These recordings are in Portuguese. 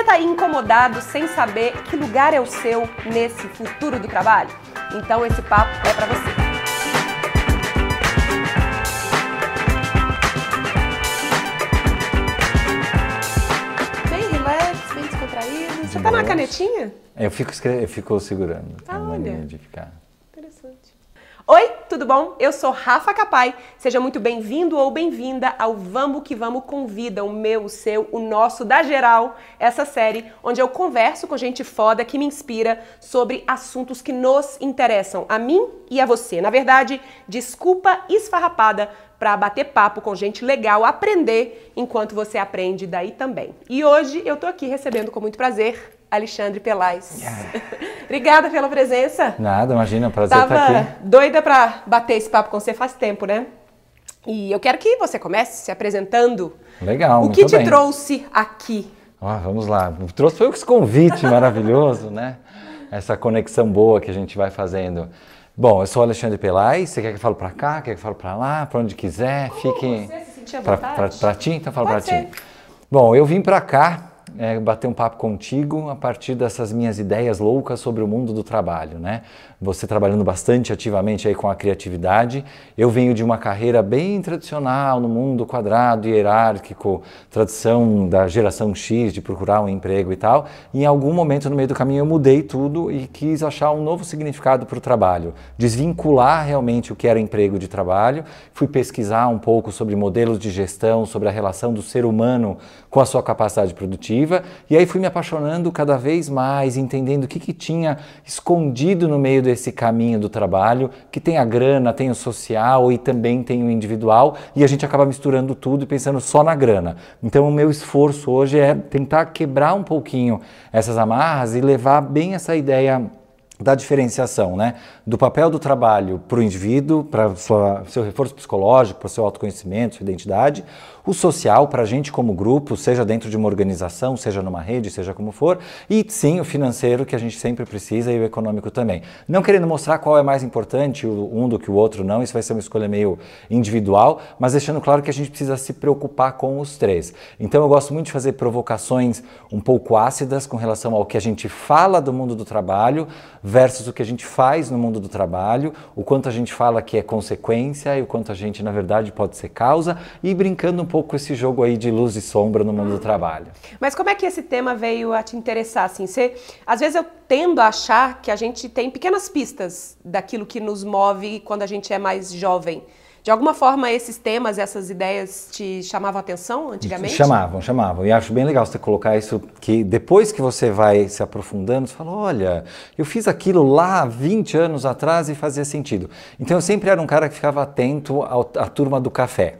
Você tá aí incomodado sem saber que lugar é o seu nesse futuro do trabalho? Então esse papo é para você. Bem relax, bem descontraído. Você tá na canetinha? Eu fico, eu fico segurando. Ah, olha. de ficar. Oi, tudo bom? Eu sou Rafa Capai. Seja muito bem-vindo ou bem-vinda ao Vamos que Vamos Convida, o meu, o seu, o nosso, da geral, essa série onde eu converso com gente foda que me inspira sobre assuntos que nos interessam, a mim e a você. Na verdade, desculpa esfarrapada para bater papo com gente legal, aprender enquanto você aprende daí também. E hoje eu tô aqui recebendo com muito prazer Alexandre Pelais. Obrigada pela presença. Nada, imagina, prazer Tava estar aqui. doida pra bater esse papo com você faz tempo, né? E eu quero que você comece se apresentando. Legal, o que te bem. trouxe aqui? Ó, vamos lá. Trouxe foi esse convite maravilhoso, né? Essa conexão boa que a gente vai fazendo. Bom, eu sou Alexandre Pelais. Você quer que eu fale pra cá? Quer que eu fale pra lá? Pra onde quiser? Fique. você se sentir à pra, vontade. pra, pra ti? Então fala pra ti. Bom, eu vim pra cá é, bater um papo contigo a partir dessas minhas ideias loucas sobre o mundo do trabalho, né? Você trabalhando bastante ativamente aí com a criatividade. Eu venho de uma carreira bem tradicional no mundo quadrado, hierárquico, tradição da geração X de procurar um emprego e tal. E em algum momento no meio do caminho eu mudei tudo e quis achar um novo significado para o trabalho, desvincular realmente o que era emprego de trabalho. Fui pesquisar um pouco sobre modelos de gestão, sobre a relação do ser humano com a sua capacidade produtiva e aí fui me apaixonando cada vez mais, entendendo o que, que tinha escondido no meio desse caminho do trabalho, que tem a grana, tem o social e também tem o individual e a gente acaba misturando tudo e pensando só na grana. Então o meu esforço hoje é tentar quebrar um pouquinho essas amarras e levar bem essa ideia da diferenciação, né? Do papel do trabalho para o indivíduo, para seu reforço psicológico, para o seu autoconhecimento, sua identidade, o social para a gente como grupo, seja dentro de uma organização, seja numa rede, seja como for, e sim o financeiro que a gente sempre precisa e o econômico também. Não querendo mostrar qual é mais importante um do que o outro, não, isso vai ser uma escolha meio individual, mas deixando claro que a gente precisa se preocupar com os três. Então eu gosto muito de fazer provocações um pouco ácidas com relação ao que a gente fala do mundo do trabalho versus o que a gente faz no mundo do trabalho, o quanto a gente fala que é consequência e o quanto a gente, na verdade, pode ser causa, e brincando um pouco com esse jogo aí de luz e sombra no mundo do trabalho. Mas como é que esse tema veio a te interessar? Assim, você, às vezes eu tendo a achar que a gente tem pequenas pistas daquilo que nos move quando a gente é mais jovem. De alguma forma, esses temas, essas ideias te chamavam a atenção antigamente? Chamavam, chamavam. E acho bem legal você colocar isso, que depois que você vai se aprofundando, você fala, olha, eu fiz aquilo lá 20 anos atrás e fazia sentido. Então eu sempre era um cara que ficava atento à turma do café.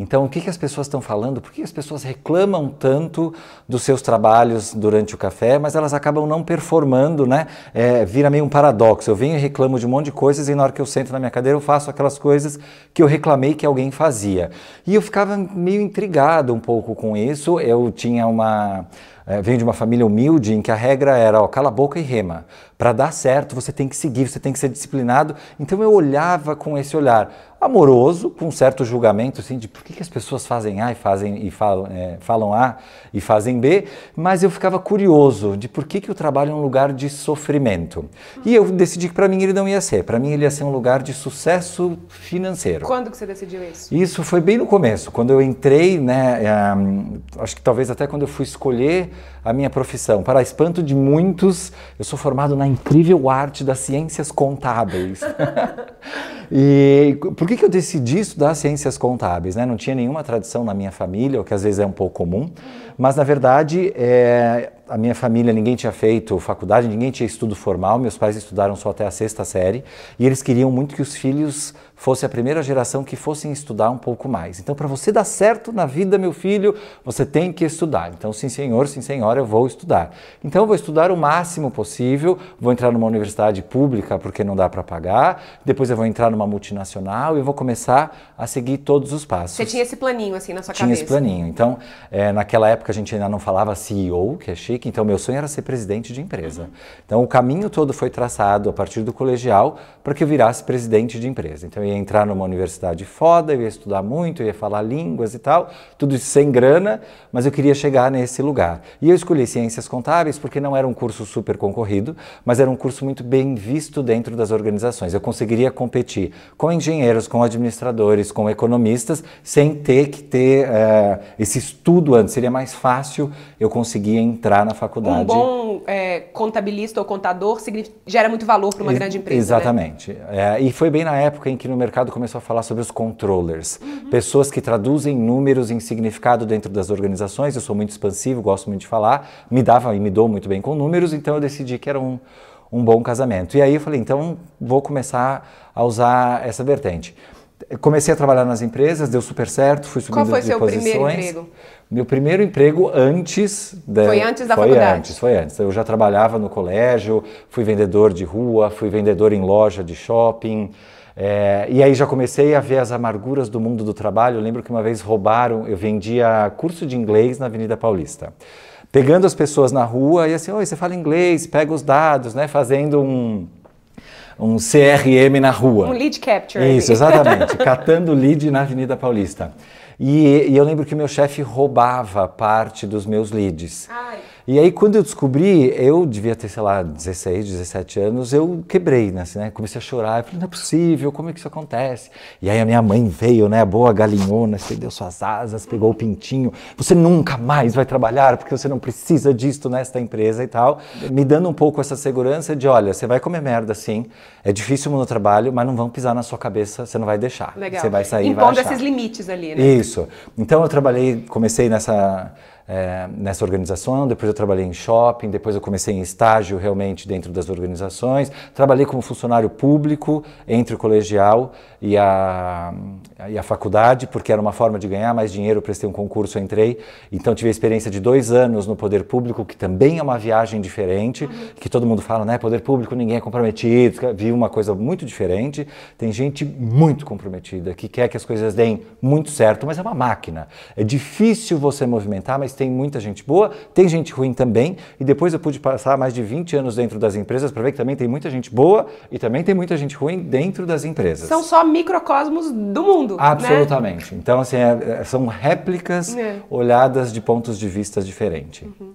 Então, o que, que as pessoas estão falando? Por que as pessoas reclamam tanto dos seus trabalhos durante o café, mas elas acabam não performando, né? É, vira meio um paradoxo. Eu venho e reclamo de um monte de coisas e na hora que eu sento na minha cadeira eu faço aquelas coisas que eu reclamei que alguém fazia. E eu ficava meio intrigado um pouco com isso. Eu tinha uma. É, venho de uma família humilde em que a regra era, ó, cala a boca e rema. Para dar certo, você tem que seguir, você tem que ser disciplinado. Então eu olhava com esse olhar amoroso, com um certo julgamento, assim, de por que, que as pessoas fazem A e, fazem, e falam, é, falam A e fazem B, mas eu ficava curioso de por que, que o trabalho é um lugar de sofrimento. E eu decidi que para mim ele não ia ser, para mim ele ia ser um lugar de sucesso financeiro. Quando que você decidiu isso? Isso foi bem no começo, quando eu entrei, né, eh, acho que talvez até quando eu fui escolher a minha profissão. Para espanto de muitos, eu sou formado na incrível arte das ciências contábeis. e por que, que eu decidi estudar ciências contábeis? Né? Não tinha nenhuma tradição na minha família, o que às vezes é um pouco comum, mas na verdade é, a minha família, ninguém tinha feito faculdade, ninguém tinha estudo formal, meus pais estudaram só até a sexta série e eles queriam muito que os filhos fosse a primeira geração que fossem estudar um pouco mais. Então, para você dar certo na vida, meu filho, você tem que estudar. Então, sim, senhor, sim, senhora, eu vou estudar. Então, eu vou estudar o máximo possível, vou entrar numa universidade pública porque não dá para pagar, depois eu vou entrar numa multinacional e vou começar a seguir todos os passos. Você tinha esse planinho assim na sua Tinha cabeça? esse planinho. Então, é, naquela época a gente ainda não falava CEO, que é chique, chique, então meu sonho era ser presidente de empresa. Então o caminho todo foi traçado a partir do colegial para que eu virasse presidente de empresa. Então eu ia entrar numa universidade foda, eu ia estudar muito, eu ia falar línguas e tal, tudo isso sem grana, mas eu queria chegar nesse lugar. E eu escolhi ciências contábeis porque não era um curso super concorrido, mas era um curso muito bem visto dentro das organizações. Eu conseguiria competir com engenheiros, com administradores, com economistas, sem ter que ter uh, esse estudo antes. Seria mais fácil eu conseguir entrar na faculdade. Um bom é, contabilista ou contador gera muito valor para uma grande empresa. Né? Exatamente. Né? É, e foi bem na época em que no mercado começou a falar sobre os controllers, uhum. pessoas que traduzem números em significado dentro das organizações. Eu sou muito expansivo, gosto muito de falar, me dava e me dou muito bem com números, então eu decidi que era um, um bom casamento. E aí eu falei, então vou começar a usar essa vertente. Comecei a trabalhar nas empresas, deu super certo, fui subindo de posições. Qual foi seu primeiro emprego? Meu primeiro emprego antes da, Foi antes da foi faculdade? Antes, foi antes. Eu já trabalhava no colégio, fui vendedor de rua, fui vendedor em loja de shopping. É, e aí já comecei a ver as amarguras do mundo do trabalho. Eu lembro que uma vez roubaram, eu vendia curso de inglês na Avenida Paulista. Pegando as pessoas na rua e assim, oi, você fala inglês, pega os dados, né? Fazendo um um CRM na rua. Um lead capture. Isso, exatamente. catando lead na Avenida Paulista. E, e eu lembro que meu chefe roubava parte dos meus leads. Ai. E aí, quando eu descobri, eu devia ter, sei lá, 16, 17 anos, eu quebrei, né? Assim, né? Comecei a chorar. Eu falei, não é possível, como é que isso acontece? E aí a minha mãe veio, né? A boa galinhona, estendeu suas asas, pegou o pintinho. Você nunca mais vai trabalhar porque você não precisa disto nesta empresa e tal. Me dando um pouco essa segurança de, olha, você vai comer merda sim, é difícil no trabalho, mas não vão pisar na sua cabeça, você não vai deixar. Legal. Você vai sair Impondo vai achar. esses limites ali, né? Isso. Então eu trabalhei, comecei nessa é, nessa organização, depois eu trabalhei em shopping, depois eu comecei em estágio realmente dentro das organizações, trabalhei como funcionário público entre o colegial e a, e a faculdade, porque era uma forma de ganhar mais dinheiro, prestei um concurso, entrei, então tive a experiência de dois anos no poder público, que também é uma viagem diferente, uhum. que todo mundo fala, né, poder público ninguém é comprometido, vi uma coisa muito diferente, tem gente muito comprometida, que quer que as coisas deem muito certo, mas é uma máquina, é difícil você movimentar, mas tem muita gente boa, tem gente ruim também, e depois eu pude passar mais de 20 anos dentro das empresas para ver que também tem muita gente boa e também tem muita gente ruim dentro das empresas. São só microcosmos do mundo. Né? Absolutamente. Né? Então, assim, é, é, são réplicas é. olhadas de pontos de vista diferentes. Uhum.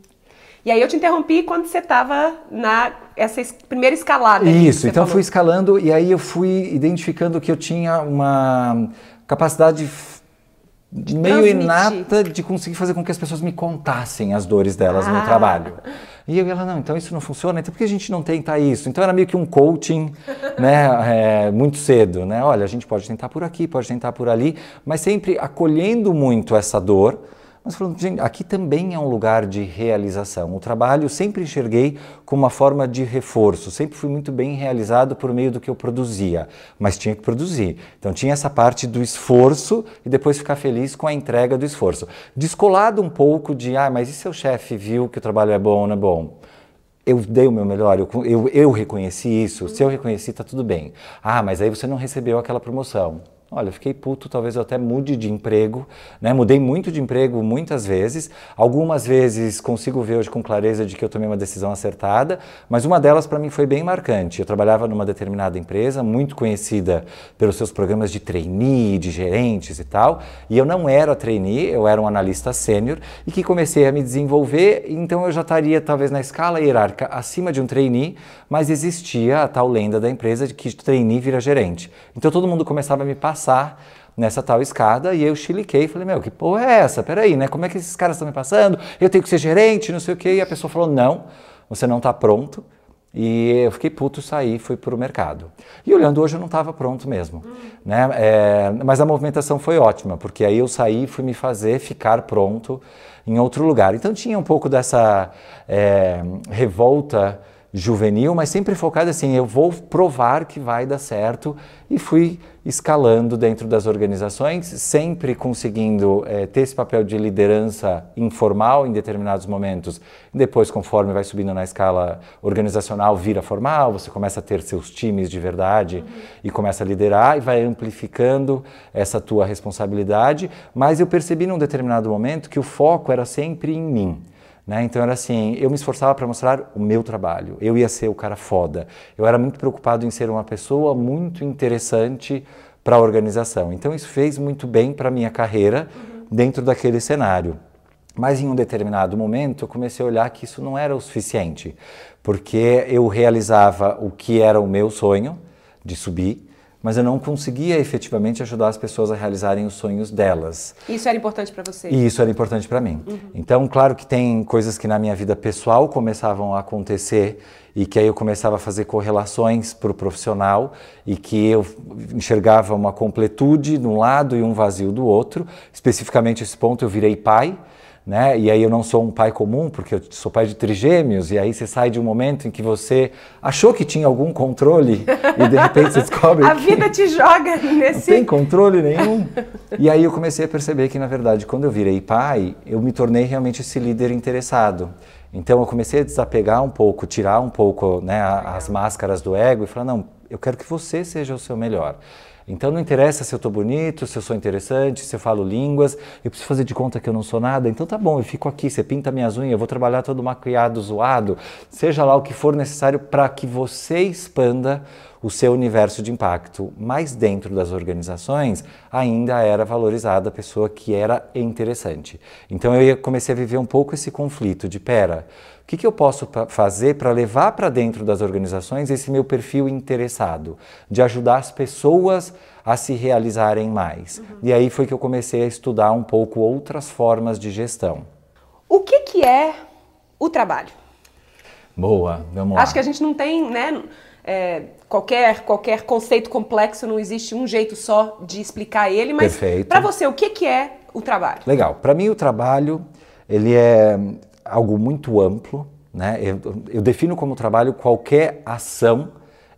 E aí eu te interrompi quando você estava na essa primeira escalada. Isso, então falou. fui escalando e aí eu fui identificando que eu tinha uma capacidade de meio inata de conseguir fazer com que as pessoas me contassem as dores delas ah. no trabalho. E eu ela, não, então isso não funciona, então por que a gente não tenta isso? Então era meio que um coaching, né, é, muito cedo, né? Olha, a gente pode tentar por aqui, pode tentar por ali, mas sempre acolhendo muito essa dor, mas falando, gente, aqui também é um lugar de realização. O trabalho sempre enxerguei como uma forma de reforço, sempre fui muito bem realizado por meio do que eu produzia, mas tinha que produzir. Então tinha essa parte do esforço e depois ficar feliz com a entrega do esforço. Descolado um pouco de, ah, mas e seu chefe viu que o trabalho é bom ou não é bom? eu dei o meu melhor, eu, eu, eu reconheci isso, se eu reconheci, está tudo bem. Ah, mas aí você não recebeu aquela promoção. Olha, fiquei puto, talvez eu até mude de emprego, né? Mudei muito de emprego muitas vezes. Algumas vezes consigo ver hoje com clareza de que eu tomei uma decisão acertada, mas uma delas para mim foi bem marcante. Eu trabalhava numa determinada empresa, muito conhecida pelos seus programas de trainee, de gerentes e tal, e eu não era trainee, eu era um analista sênior e que comecei a me desenvolver, então eu já estaria talvez na escala hierárquica acima de um trainee, mas existia a tal lenda da empresa de que trainee vira gerente. Então todo mundo começava a me passar passar nessa tal escada e eu chiliquei e falei, meu, que porra é essa? Peraí, né? Como é que esses caras estão me passando? Eu tenho que ser gerente, não sei o quê. E a pessoa falou, não, você não está pronto. E eu fiquei puto, saí, fui para o mercado. E olhando hoje eu não estava pronto mesmo. Hum. Né? É, mas a movimentação foi ótima, porque aí eu saí e fui me fazer ficar pronto em outro lugar. Então tinha um pouco dessa é, revolta juvenil, mas sempre focado assim, eu vou provar que vai dar certo e fui escalando dentro das organizações, sempre conseguindo é, ter esse papel de liderança informal em determinados momentos. Depois, conforme vai subindo na escala organizacional, vira formal, você começa a ter seus times de verdade uhum. e começa a liderar e vai amplificando essa tua responsabilidade. Mas eu percebi num determinado momento que o foco era sempre em mim. Né? Então era assim, eu me esforçava para mostrar o meu trabalho, eu ia ser o cara foda. Eu era muito preocupado em ser uma pessoa muito interessante para a organização. Então isso fez muito bem para minha carreira uhum. dentro daquele cenário. Mas em um determinado momento eu comecei a olhar que isso não era o suficiente, porque eu realizava o que era o meu sonho de subir, mas eu não conseguia efetivamente ajudar as pessoas a realizarem os sonhos delas. Isso era importante para você? E isso era importante para mim. Uhum. Então, claro que tem coisas que na minha vida pessoal começavam a acontecer e que aí eu começava a fazer correlações para o profissional e que eu enxergava uma completude de um lado e um vazio do outro. Especificamente esse ponto eu virei pai né? E aí eu não sou um pai comum, porque eu sou pai de trigêmeos, e aí você sai de um momento em que você achou que tinha algum controle e de repente você descobre a vida te joga nesse não tem controle nenhum. E aí eu comecei a perceber que na verdade, quando eu virei pai, eu me tornei realmente esse líder interessado. Então eu comecei a desapegar um pouco, tirar um pouco, né, as máscaras do ego e falar não, eu quero que você seja o seu melhor. Então não interessa se eu estou bonito, se eu sou interessante, se eu falo línguas, eu preciso fazer de conta que eu não sou nada. Então tá bom, eu fico aqui, você pinta minhas unhas, eu vou trabalhar todo maquiado, zoado, seja lá o que for necessário para que você expanda o seu universo de impacto. Mas dentro das organizações ainda era valorizada a pessoa que era interessante. Então eu comecei a viver um pouco esse conflito de pera, o que, que eu posso fazer para levar para dentro das organizações esse meu perfil interessado, de ajudar as pessoas a se realizarem mais? Uhum. E aí foi que eu comecei a estudar um pouco outras formas de gestão. O que, que é o trabalho? Boa, vamos lá. Acho que a gente não tem, né? É, qualquer, qualquer conceito complexo, não existe um jeito só de explicar ele, mas para você, o que, que é o trabalho? Legal. Para mim, o trabalho ele é algo muito amplo. Né? Eu, eu defino como trabalho qualquer ação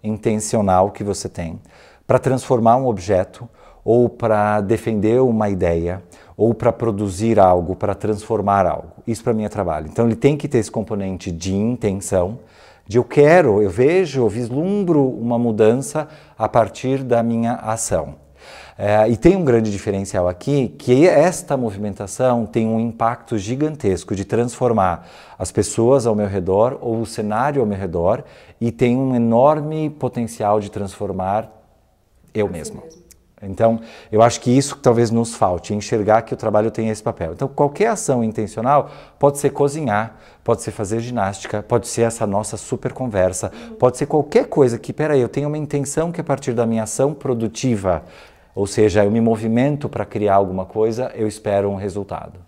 intencional que você tem para transformar um objeto ou para defender uma ideia ou para produzir algo, para transformar algo. Isso para mim é trabalho. Então ele tem que ter esse componente de intenção, de eu quero, eu vejo, eu vislumbro uma mudança a partir da minha ação. É, e tem um grande diferencial aqui, que esta movimentação tem um impacto gigantesco de transformar as pessoas ao meu redor ou o cenário ao meu redor e tem um enorme potencial de transformar eu mesmo. mesmo. Então, eu acho que isso talvez nos falte, enxergar que o trabalho tem esse papel. Então, qualquer ação intencional pode ser cozinhar, pode ser fazer ginástica, pode ser essa nossa super conversa, pode ser qualquer coisa que, peraí, eu tenho uma intenção que a partir da minha ação produtiva ou seja, eu me movimento para criar alguma coisa, eu espero um resultado.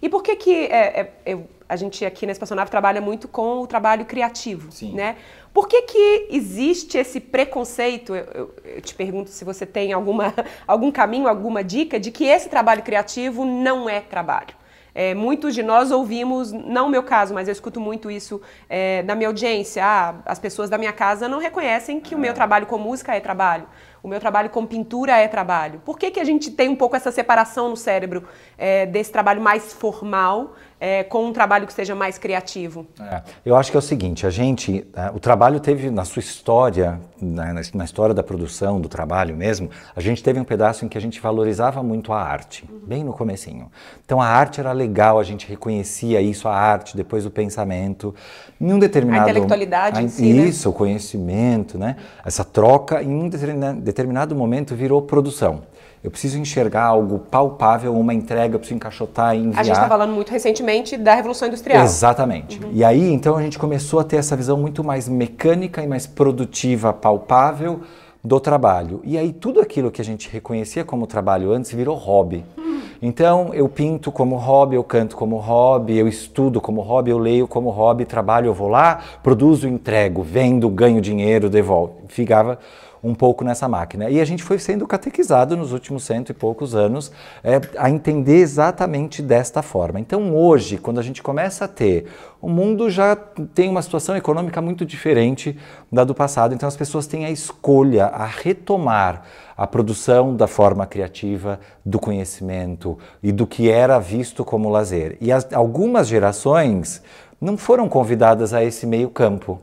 E por que que é, é, a gente aqui na Espaçonave trabalha muito com o trabalho criativo, Sim. né? Por que que existe esse preconceito? Eu, eu, eu, te pergunto se você tem alguma, algum caminho, alguma dica de que esse trabalho criativo não é trabalho. É, muitos de nós ouvimos, não o meu caso, mas eu escuto muito isso é, na minha audiência. Ah, as pessoas da minha casa não reconhecem que o meu trabalho com música é trabalho o meu trabalho com pintura é trabalho. Por que, que a gente tem um pouco essa separação no cérebro é, desse trabalho mais formal é, com um trabalho que seja mais criativo? É, eu acho que é o seguinte, a gente, é, o trabalho teve na sua história, na, na, história da produção, do trabalho mesmo, a gente teve um pedaço em que a gente valorizava muito a arte, uhum. bem no comecinho. Então a arte era legal, a gente reconhecia isso, a arte, depois o pensamento. Em um determinado... A intelectualidade a, em si, né? Isso, né? o conhecimento, né? Essa troca, em um determinado momento virou produção. Eu preciso enxergar algo palpável, uma entrega, eu preciso encaixotar e enviar. A gente está falando muito recentemente da Revolução Industrial. Exatamente. Uhum. E aí, então, a gente começou a ter essa visão muito mais mecânica e mais produtiva, palpável do trabalho. E aí, tudo aquilo que a gente reconhecia como trabalho antes virou hobby. Uhum. Então, eu pinto como hobby, eu canto como hobby, eu estudo como hobby, eu leio como hobby, trabalho, eu vou lá, produzo, entrego, vendo, ganho dinheiro, devolvo. Ficava um pouco nessa máquina. E a gente foi sendo catequizado nos últimos cento e poucos anos é, a entender exatamente desta forma. Então hoje, quando a gente começa a ter, o mundo já tem uma situação econômica muito diferente da do passado, então as pessoas têm a escolha, a retomar a produção da forma criativa, do conhecimento e do que era visto como lazer. E as, algumas gerações não foram convidadas a esse meio campo.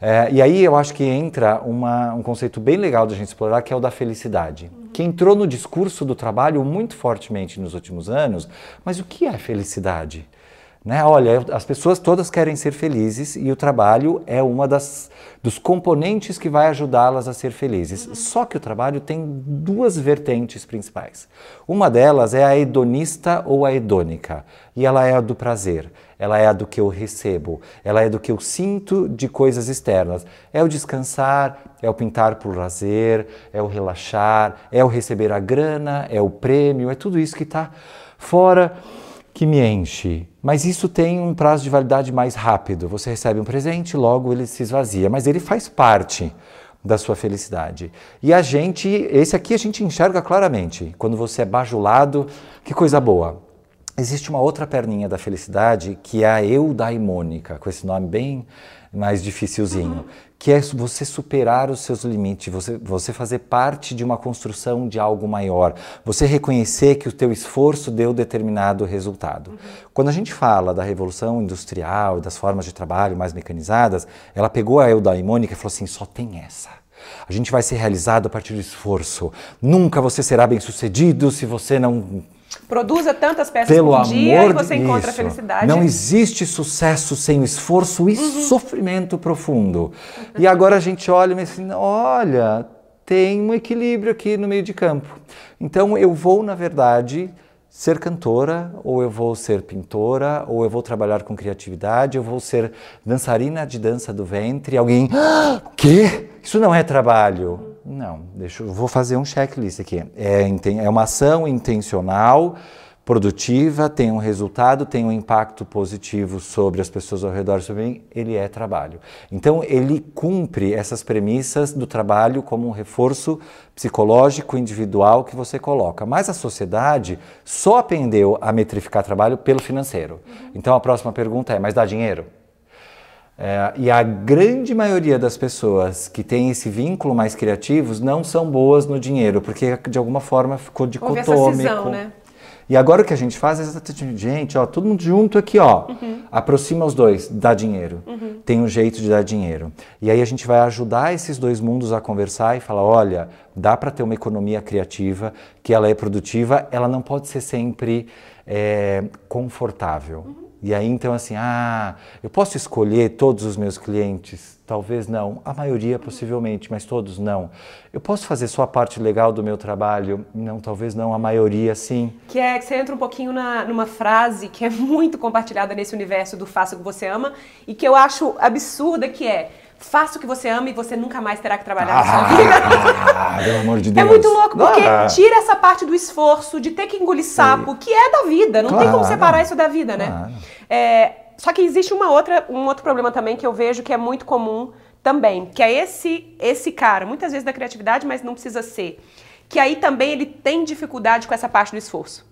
É, e aí eu acho que entra uma, um conceito bem legal da gente explorar, que é o da felicidade, uhum. que entrou no discurso do trabalho muito fortemente nos últimos anos. Mas o que é felicidade? Né? Olha, as pessoas todas querem ser felizes e o trabalho é uma das dos componentes que vai ajudá-las a ser felizes. Uhum. Só que o trabalho tem duas vertentes principais. Uma delas é a hedonista ou a hedônica, e ela é a do prazer. Ela é a do que eu recebo, ela é do que eu sinto de coisas externas. É o descansar, é o pintar por lazer, é o relaxar, é o receber a grana, é o prêmio, é tudo isso que está fora que me enche. Mas isso tem um prazo de validade mais rápido. Você recebe um presente, logo ele se esvazia, mas ele faz parte da sua felicidade. E a gente, esse aqui a gente enxerga claramente. Quando você é bajulado, que coisa boa. Existe uma outra perninha da felicidade que é a eudaimônica, com esse nome bem mais dificilzinho, que é você superar os seus limites, você, você fazer parte de uma construção de algo maior, você reconhecer que o teu esforço deu determinado resultado. Uhum. Quando a gente fala da revolução industrial e das formas de trabalho mais mecanizadas, ela pegou a eudaimônica e falou assim, só tem essa. A gente vai ser realizado a partir do esforço. Nunca você será bem sucedido se você não Produza tantas peças Pelo por dia e você encontra a felicidade. Não existe sucesso sem esforço e uhum. sofrimento profundo. E agora a gente olha e diz assim, olha, tem um equilíbrio aqui no meio de campo. Então eu vou, na verdade, ser cantora, ou eu vou ser pintora, ou eu vou trabalhar com criatividade, eu vou ser dançarina de dança do ventre. Alguém, ah, quê? Isso não é trabalho. Não, deixa eu vou fazer um checklist aqui. É, é uma ação intencional, produtiva, tem um resultado, tem um impacto positivo sobre as pessoas ao redor, sobre mim, ele é trabalho. Então, ele cumpre essas premissas do trabalho como um reforço psicológico individual que você coloca. Mas a sociedade só aprendeu a metrificar trabalho pelo financeiro. Então, a próxima pergunta é: mas dá dinheiro? É, e a grande maioria das pessoas que tem esse vínculo mais criativos não são boas no dinheiro, porque de alguma forma ficou dicotômico. né? E agora o que a gente faz é exatamente, gente, ó, todo mundo junto aqui, ó, uhum. aproxima os dois, dá dinheiro. Uhum. Tem um jeito de dar dinheiro. E aí a gente vai ajudar esses dois mundos a conversar e falar, olha, dá para ter uma economia criativa, que ela é produtiva, ela não pode ser sempre é, confortável. Uhum. E aí então assim, ah, eu posso escolher todos os meus clientes? Talvez não, a maioria possivelmente, mas todos não. Eu posso fazer só a parte legal do meu trabalho? Não, talvez não, a maioria sim. Que é que você entra um pouquinho na, numa frase que é muito compartilhada nesse universo do faça o que você ama e que eu acho absurda que é Faça o que você ama e você nunca mais terá que trabalhar ah, na sua vida. Ah, pelo amor de Deus. É muito louco, porque ah. tira essa parte do esforço, de ter que engolir sapo, que é da vida. Não claro. tem como separar isso da vida, né? Claro. É, só que existe uma outra, um outro problema também que eu vejo que é muito comum também, que é esse, esse cara, muitas vezes da criatividade, mas não precisa ser. Que aí também ele tem dificuldade com essa parte do esforço.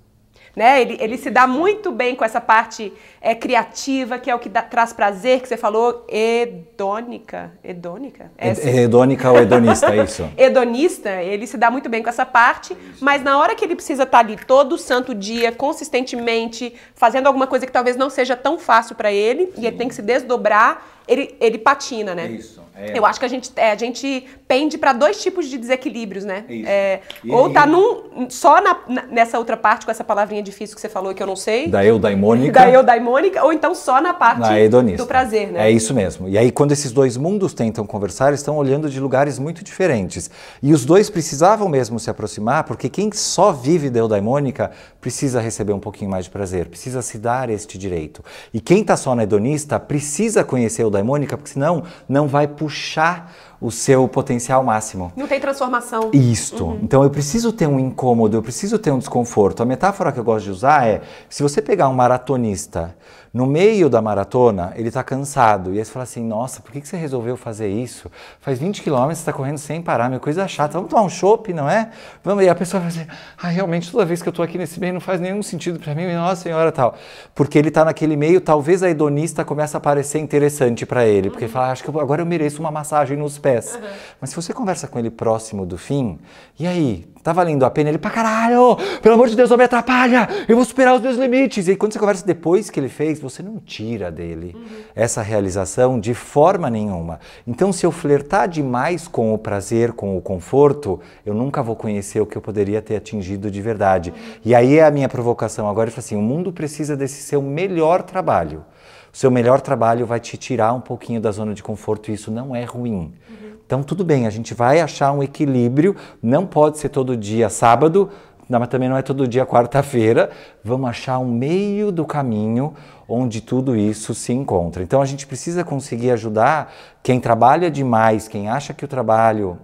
Né? Ele, ele se dá muito bem com essa parte é, criativa, que é o que dá, traz prazer, que você falou, hedônica. Hedônica? É, é hedônica ou hedonista, é isso? hedonista, ele se dá muito bem com essa parte, mas na hora que ele precisa estar ali todo santo dia, consistentemente, fazendo alguma coisa que talvez não seja tão fácil para ele, Sim. e ele tem que se desdobrar, ele, ele patina, né? Isso. É. Eu acho que a gente, é, a gente pende para dois tipos de desequilíbrios, né? Isso. É, ou tá num, só na, nessa outra parte, com essa palavrinha difícil que você falou que eu não sei. Da eudaimônica. Da eudaimônica, ou então só na parte na do prazer, né? É isso mesmo. E aí, quando esses dois mundos tentam conversar, eles estão olhando de lugares muito diferentes. E os dois precisavam mesmo se aproximar, porque quem só vive da eudaimônica precisa receber um pouquinho mais de prazer, precisa se dar este direito. E quem está só na hedonista precisa conhecer o eudaimônica, porque senão não vai puxar o seu potencial máximo. Não tem transformação. Isto. Uhum. Então eu preciso ter um incômodo, eu preciso ter um desconforto. A metáfora que eu gosto de usar é: se você pegar um maratonista no meio da maratona, ele está cansado. E aí você fala assim: nossa, por que, você resolveu fazer isso? Faz 20 quilômetros, você está correndo sem parar, minha coisa chata. Vamos tomar um chopp, não é? Vamos. E a pessoa vai dizer: ah, realmente, toda vez que eu estou aqui nesse meio não faz nenhum sentido para mim, nossa senhora, tal. Porque ele está naquele meio, talvez a hedonista comece a parecer interessante para ele. Porque ele fala: ah, acho que agora eu mereço uma massagem nos pés. Mas se você conversa com ele próximo do fim, e aí? Tá valendo a pena? Ele, pra caralho! Pelo amor de Deus, não me atrapalha! Eu vou superar os meus limites! E quando você conversa depois que ele fez, você não tira dele uhum. essa realização de forma nenhuma. Então, se eu flertar demais com o prazer, com o conforto, eu nunca vou conhecer o que eu poderia ter atingido de verdade. Uhum. E aí é a minha provocação agora, assim, o mundo precisa desse seu melhor trabalho. O seu melhor trabalho vai te tirar um pouquinho da zona de conforto e isso não é ruim. Uhum. Então, tudo bem, a gente vai achar um equilíbrio, não pode ser todo dia sábado, não, mas também não é todo dia quarta-feira. Vamos achar um meio do caminho onde tudo isso se encontra. Então a gente precisa conseguir ajudar quem trabalha demais, quem acha que o trabalho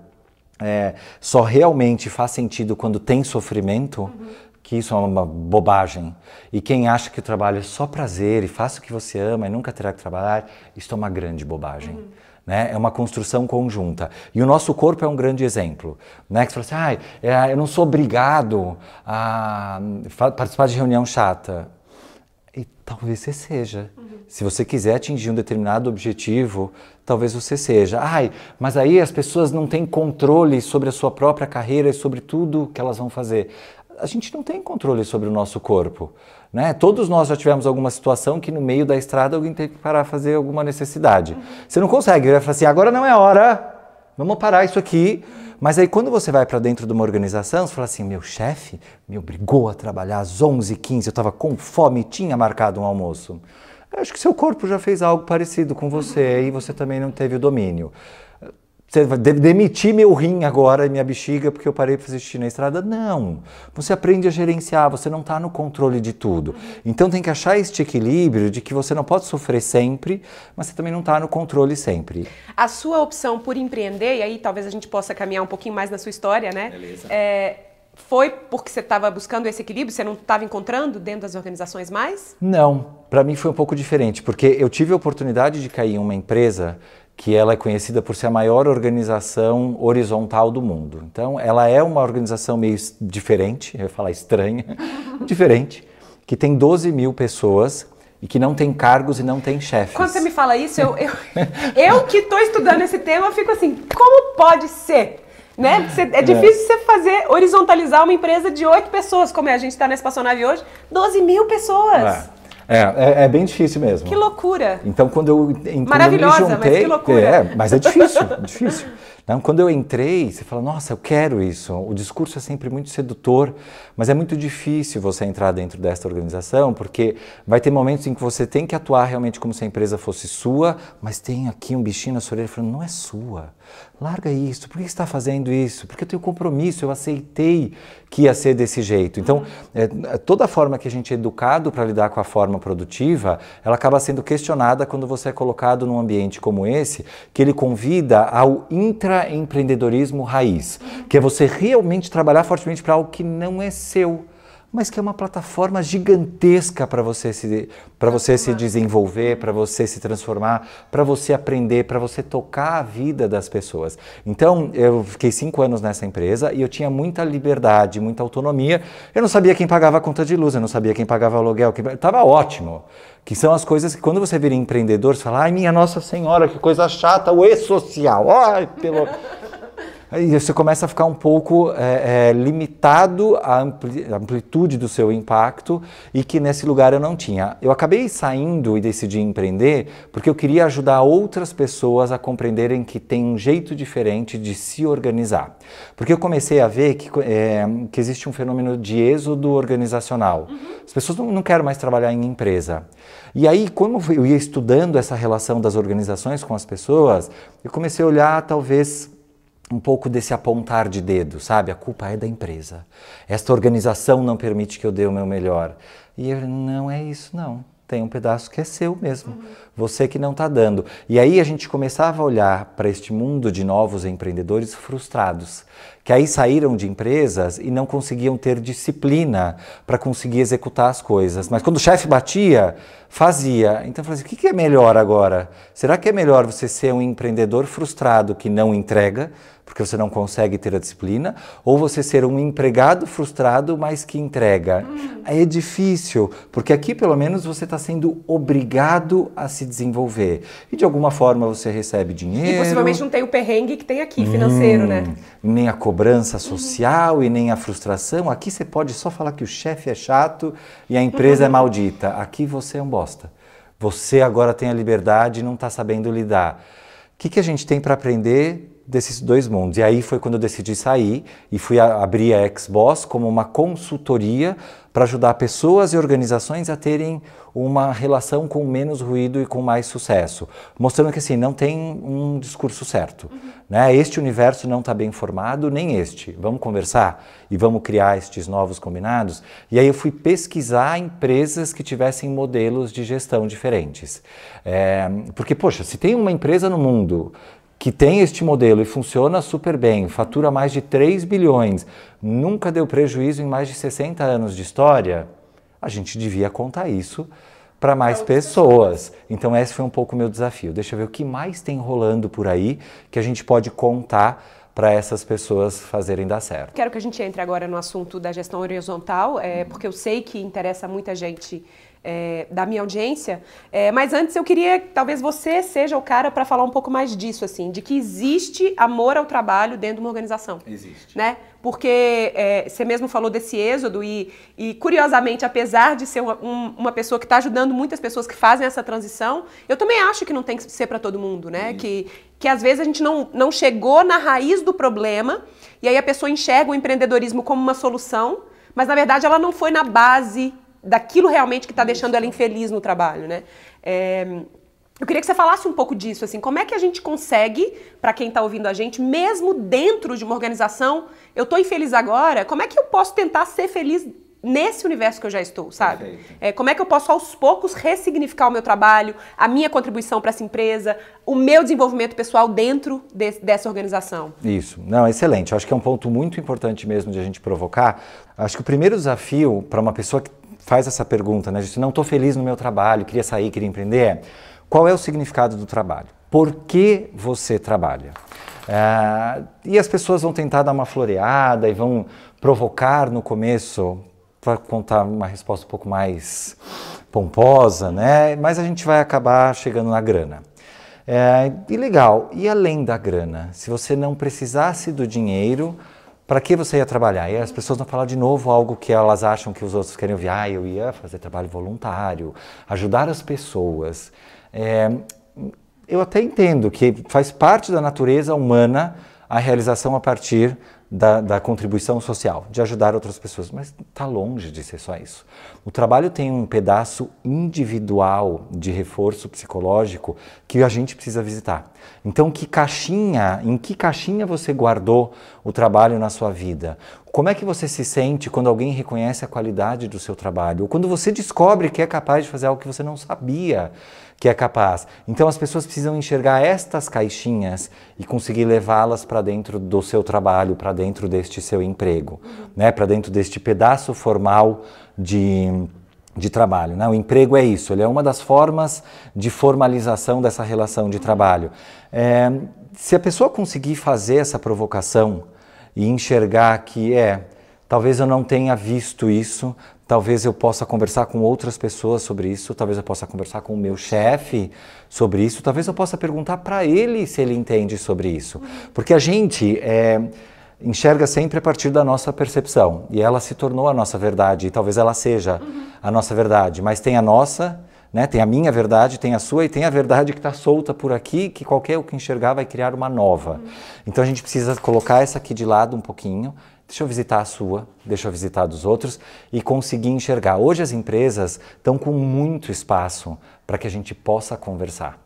é, só realmente faz sentido quando tem sofrimento. Uhum que isso é uma bobagem. E quem acha que o trabalho é só prazer e faça o que você ama e nunca terá que trabalhar, isso é uma grande bobagem. Uhum. Né? É uma construção conjunta. E o nosso corpo é um grande exemplo. Né? Que você fala assim, ah, eu não sou obrigado a participar de reunião chata. E talvez você seja. Uhum. Se você quiser atingir um determinado objetivo, talvez você seja. Ai, mas aí as pessoas não têm controle sobre a sua própria carreira e sobre tudo que elas vão fazer a gente não tem controle sobre o nosso corpo. Né? Todos nós já tivemos alguma situação que no meio da estrada alguém tem que parar fazer alguma necessidade. Você não consegue, vai falar assim, agora não é hora, vamos parar isso aqui. Mas aí quando você vai para dentro de uma organização, você fala assim, meu chefe me obrigou a trabalhar às 11h15, eu estava com fome e tinha marcado um almoço. Eu acho que seu corpo já fez algo parecido com você e você também não teve o domínio. Você vai demitir meu rim agora e minha bexiga porque eu parei para fazer xixi na estrada? Não. Você aprende a gerenciar, você não está no controle de tudo. Então tem que achar este equilíbrio de que você não pode sofrer sempre, mas você também não está no controle sempre. A sua opção por empreender, e aí talvez a gente possa caminhar um pouquinho mais na sua história, né? Beleza. É, foi porque você estava buscando esse equilíbrio? Você não estava encontrando dentro das organizações mais? Não. Para mim foi um pouco diferente, porque eu tive a oportunidade de cair em uma empresa que ela é conhecida por ser a maior organização horizontal do mundo. Então, ela é uma organização meio diferente, eu ia falar estranha, diferente, que tem 12 mil pessoas e que não tem cargos e não tem chefes. Quando você me fala isso, eu, eu, eu que estou estudando esse tema, eu fico assim, como pode ser? Né? É, é difícil você fazer, horizontalizar uma empresa de oito pessoas, como é, a gente está na espaçonave hoje, 12 mil pessoas. É. É, é, é, bem difícil mesmo. Que loucura. Então, quando eu, quando Maravilhosa, eu me juntei, mas que loucura. É, mas é difícil, é difícil. Então, quando eu entrei, você fala, nossa, eu quero isso. O discurso é sempre muito sedutor, mas é muito difícil você entrar dentro desta organização, porque vai ter momentos em que você tem que atuar realmente como se a empresa fosse sua, mas tem aqui um bichinho na sua orelha falando, não é sua. Larga isso, por que você está fazendo isso? Porque eu tenho compromisso, eu aceitei que ia ser desse jeito. Então, é, é toda a forma que a gente é educado para lidar com a forma produtiva, ela acaba sendo questionada quando você é colocado num ambiente como esse, que ele convida ao intraempreendedorismo raiz, que é você realmente trabalhar fortemente para algo que não é seu mas que é uma plataforma gigantesca para você se para você se desenvolver, para você se transformar, para você aprender, para você tocar a vida das pessoas. Então eu fiquei cinco anos nessa empresa e eu tinha muita liberdade, muita autonomia. Eu não sabia quem pagava a conta de luz, eu não sabia quem pagava o aluguel, estava ótimo. Que são as coisas que quando você vira empreendedor, você fala, ai minha Nossa Senhora, que coisa chata, o e-social, ai pelo Aí você começa a ficar um pouco é, é, limitado à ampli amplitude do seu impacto e que nesse lugar eu não tinha. Eu acabei saindo e decidi empreender porque eu queria ajudar outras pessoas a compreenderem que tem um jeito diferente de se organizar. Porque eu comecei a ver que, é, que existe um fenômeno de êxodo organizacional. Uhum. As pessoas não, não querem mais trabalhar em empresa. E aí, como eu ia estudando essa relação das organizações com as pessoas, eu comecei a olhar talvez um pouco desse apontar de dedo, sabe? A culpa é da empresa. Esta organização não permite que eu dê o meu melhor. E eu, não é isso, não. Tem um pedaço que é seu mesmo. Uhum. Você que não está dando. E aí a gente começava a olhar para este mundo de novos empreendedores frustrados, que aí saíram de empresas e não conseguiam ter disciplina para conseguir executar as coisas. Mas quando o chefe batia, fazia. Então eu falei assim, o que é melhor agora? Será que é melhor você ser um empreendedor frustrado que não entrega, porque você não consegue ter a disciplina, ou você ser um empregado frustrado, mas que entrega. Hum. É difícil, porque aqui pelo menos você está sendo obrigado a se desenvolver. E de alguma forma você recebe dinheiro. E possivelmente não tem o perrengue que tem aqui, financeiro, né? hum, né? Nem a cobrança social uhum. e nem a frustração. Aqui você pode só falar que o chefe é chato e a empresa é uhum. é maldita. Aqui você é um bosta. Você agora tem a liberdade e não está sabendo lidar. O que, que a gente tem para aprender desses dois mundos. E aí foi quando eu decidi sair e fui a, abrir a Xbox como uma consultoria para ajudar pessoas e organizações a terem uma relação com menos ruído e com mais sucesso, mostrando que assim não tem um discurso certo, uhum. né? Este universo não está bem formado, nem este. Vamos conversar e vamos criar estes novos combinados. E aí eu fui pesquisar empresas que tivessem modelos de gestão diferentes, é, porque poxa, se tem uma empresa no mundo que tem este modelo e funciona super bem, fatura mais de 3 bilhões, nunca deu prejuízo em mais de 60 anos de história, a gente devia contar isso para mais pessoas. Então esse foi um pouco o meu desafio. Deixa eu ver o que mais tem rolando por aí que a gente pode contar para essas pessoas fazerem dar certo. Quero que a gente entre agora no assunto da gestão horizontal, é, porque eu sei que interessa muita gente é, da minha audiência. É, mas antes eu queria que talvez você seja o cara para falar um pouco mais disso, assim, de que existe amor ao trabalho dentro de uma organização. Existe. Né? Porque é, você mesmo falou desse êxodo e, e curiosamente, apesar de ser uma, um, uma pessoa que está ajudando muitas pessoas que fazem essa transição, eu também acho que não tem que ser para todo mundo, né? Que, que às vezes a gente não, não chegou na raiz do problema e aí a pessoa enxerga o empreendedorismo como uma solução, mas na verdade ela não foi na base daquilo realmente que está deixando ela infeliz no trabalho, né? É, eu queria que você falasse um pouco disso, assim, como é que a gente consegue, para quem está ouvindo a gente, mesmo dentro de uma organização, eu estou infeliz agora, como é que eu posso tentar ser feliz nesse universo que eu já estou, sabe? É, como é que eu posso aos poucos ressignificar o meu trabalho, a minha contribuição para essa empresa, o meu desenvolvimento pessoal dentro de, dessa organização? Isso, não, excelente. acho que é um ponto muito importante mesmo de a gente provocar. Acho que o primeiro desafio para uma pessoa que faz essa pergunta, né? Gente, não estou feliz no meu trabalho, queria sair, queria empreender. Qual é o significado do trabalho? Por que você trabalha? É, e as pessoas vão tentar dar uma floreada e vão provocar no começo para contar uma resposta um pouco mais pomposa, né? Mas a gente vai acabar chegando na grana. É, e legal, e além da grana? Se você não precisasse do dinheiro, para que você ia trabalhar? E as pessoas vão falar de novo algo que elas acham que os outros querem ouvir. Ah, eu ia fazer trabalho voluntário, ajudar as pessoas. É, eu até entendo que faz parte da natureza humana a realização a partir da, da, contribuição social, de ajudar outras pessoas, mas está longe de ser só isso. O trabalho tem um pedaço individual de reforço psicológico que a gente precisa visitar. Então, que caixinha, em que caixinha você guardou o trabalho na sua vida? Como é que você se sente quando alguém reconhece a qualidade do seu trabalho? Ou quando você descobre que é capaz de fazer algo que você não sabia que é capaz. Então as pessoas precisam enxergar estas caixinhas e conseguir levá-las para dentro do seu trabalho, para dentro deste seu emprego, uhum. né? para dentro deste pedaço formal de, de trabalho. Né? O emprego é isso, ele é uma das formas de formalização dessa relação de trabalho. É, se a pessoa conseguir fazer essa provocação e enxergar que é, talvez eu não tenha visto isso, Talvez eu possa conversar com outras pessoas sobre isso, talvez eu possa conversar com o meu chefe sobre isso, talvez eu possa perguntar para ele se ele entende sobre isso. Porque a gente é, enxerga sempre a partir da nossa percepção e ela se tornou a nossa verdade, e talvez ela seja a nossa verdade, mas tem a nossa. Né? Tem a minha verdade, tem a sua e tem a verdade que está solta por aqui, que qualquer um que enxergar vai criar uma nova. Então a gente precisa colocar essa aqui de lado um pouquinho Deixa eu visitar a sua, deixa eu visitar a dos outros e conseguir enxergar. Hoje as empresas estão com muito espaço para que a gente possa conversar.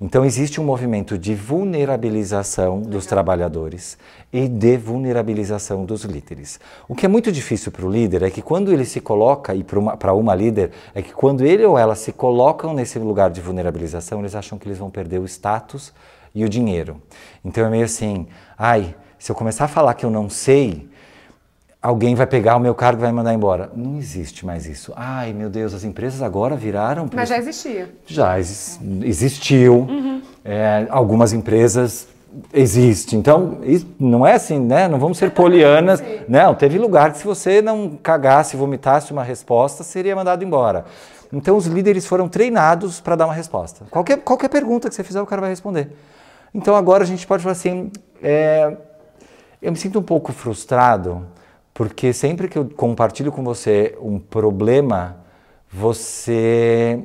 Então existe um movimento de vulnerabilização dos trabalhadores e de vulnerabilização dos líderes. O que é muito difícil para o líder é que quando ele se coloca, e para uma, uma líder, é que quando ele ou ela se colocam nesse lugar de vulnerabilização, eles acham que eles vão perder o status e o dinheiro. Então é meio assim, ai, se eu começar a falar que eu não sei, alguém vai pegar o meu cargo e vai mandar embora. Não existe mais isso. Ai, meu Deus, as empresas agora viraram. Mas já existia. Já ex existiu. Uhum. É, algumas empresas existem. Então, não é assim, né? Não vamos ser polianas. não, teve lugar que se você não cagasse, vomitasse uma resposta, seria mandado embora. Então, os líderes foram treinados para dar uma resposta. Qualquer, qualquer pergunta que você fizer, o cara vai responder. Então, agora a gente pode falar assim: é, eu me sinto um pouco frustrado porque sempre que eu compartilho com você um problema, você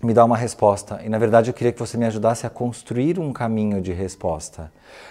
me dar uma resposta. E na verdade eu queria que você me ajudasse a construir um caminho de resposta.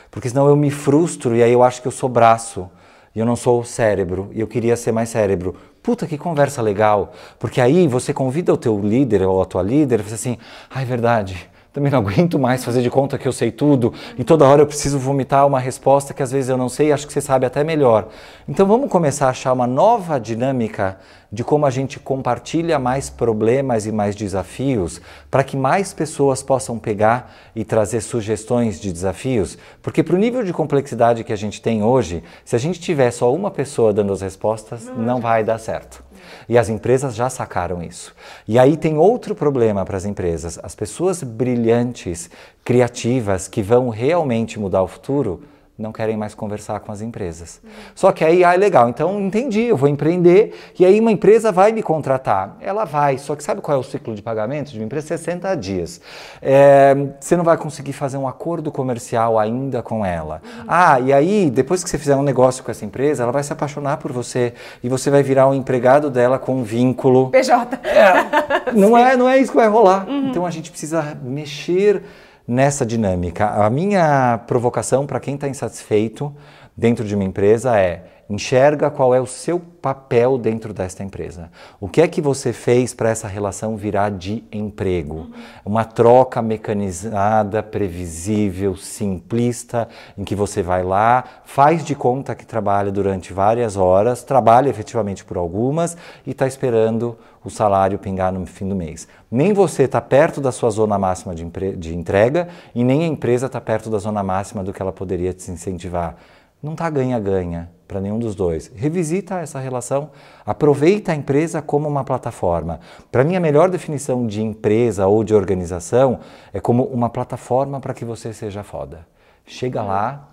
Porque senão eu me frustro e aí eu acho que eu sou braço e eu não sou cérebro e eu queria ser mais cérebro. Puta que conversa legal, porque aí você convida o teu líder ou a tua líder e fala assim: "Ah, é verdade também não aguento mais fazer de conta que eu sei tudo e toda hora eu preciso vomitar uma resposta que às vezes eu não sei e acho que você sabe até melhor. Então vamos começar a achar uma nova dinâmica de como a gente compartilha mais problemas e mais desafios para que mais pessoas possam pegar e trazer sugestões de desafios, porque para o nível de complexidade que a gente tem hoje, se a gente tiver só uma pessoa dando as respostas, não vai dar certo. E as empresas já sacaram isso. E aí tem outro problema para as empresas. As pessoas brilhantes, criativas, que vão realmente mudar o futuro, não querem mais conversar com as empresas. Uhum. Só que aí, ah, é legal, então entendi, eu vou empreender e aí uma empresa vai me contratar. Ela vai, só que sabe qual é o ciclo de pagamento de uma empresa? 60 dias. É, você não vai conseguir fazer um acordo comercial ainda com ela. Uhum. Ah, e aí, depois que você fizer um negócio com essa empresa, ela vai se apaixonar por você e você vai virar um empregado dela com um vínculo. PJ. É, não, é, não é isso que vai rolar. Uhum. Então a gente precisa mexer nessa dinâmica. A minha provocação para quem está insatisfeito dentro de uma empresa é enxerga qual é o seu papel dentro desta empresa. O que é que você fez para essa relação virar de emprego? Uhum. Uma troca mecanizada, previsível, simplista, em que você vai lá, faz de conta que trabalha durante várias horas, trabalha efetivamente por algumas e está esperando o salário pingar no fim do mês. Nem você está perto da sua zona máxima de, de entrega e nem a empresa está perto da zona máxima do que ela poderia te incentivar. Não está ganha-ganha para nenhum dos dois. Revisita essa relação, aproveita a empresa como uma plataforma. Para mim, a melhor definição de empresa ou de organização é como uma plataforma para que você seja foda. Chega lá,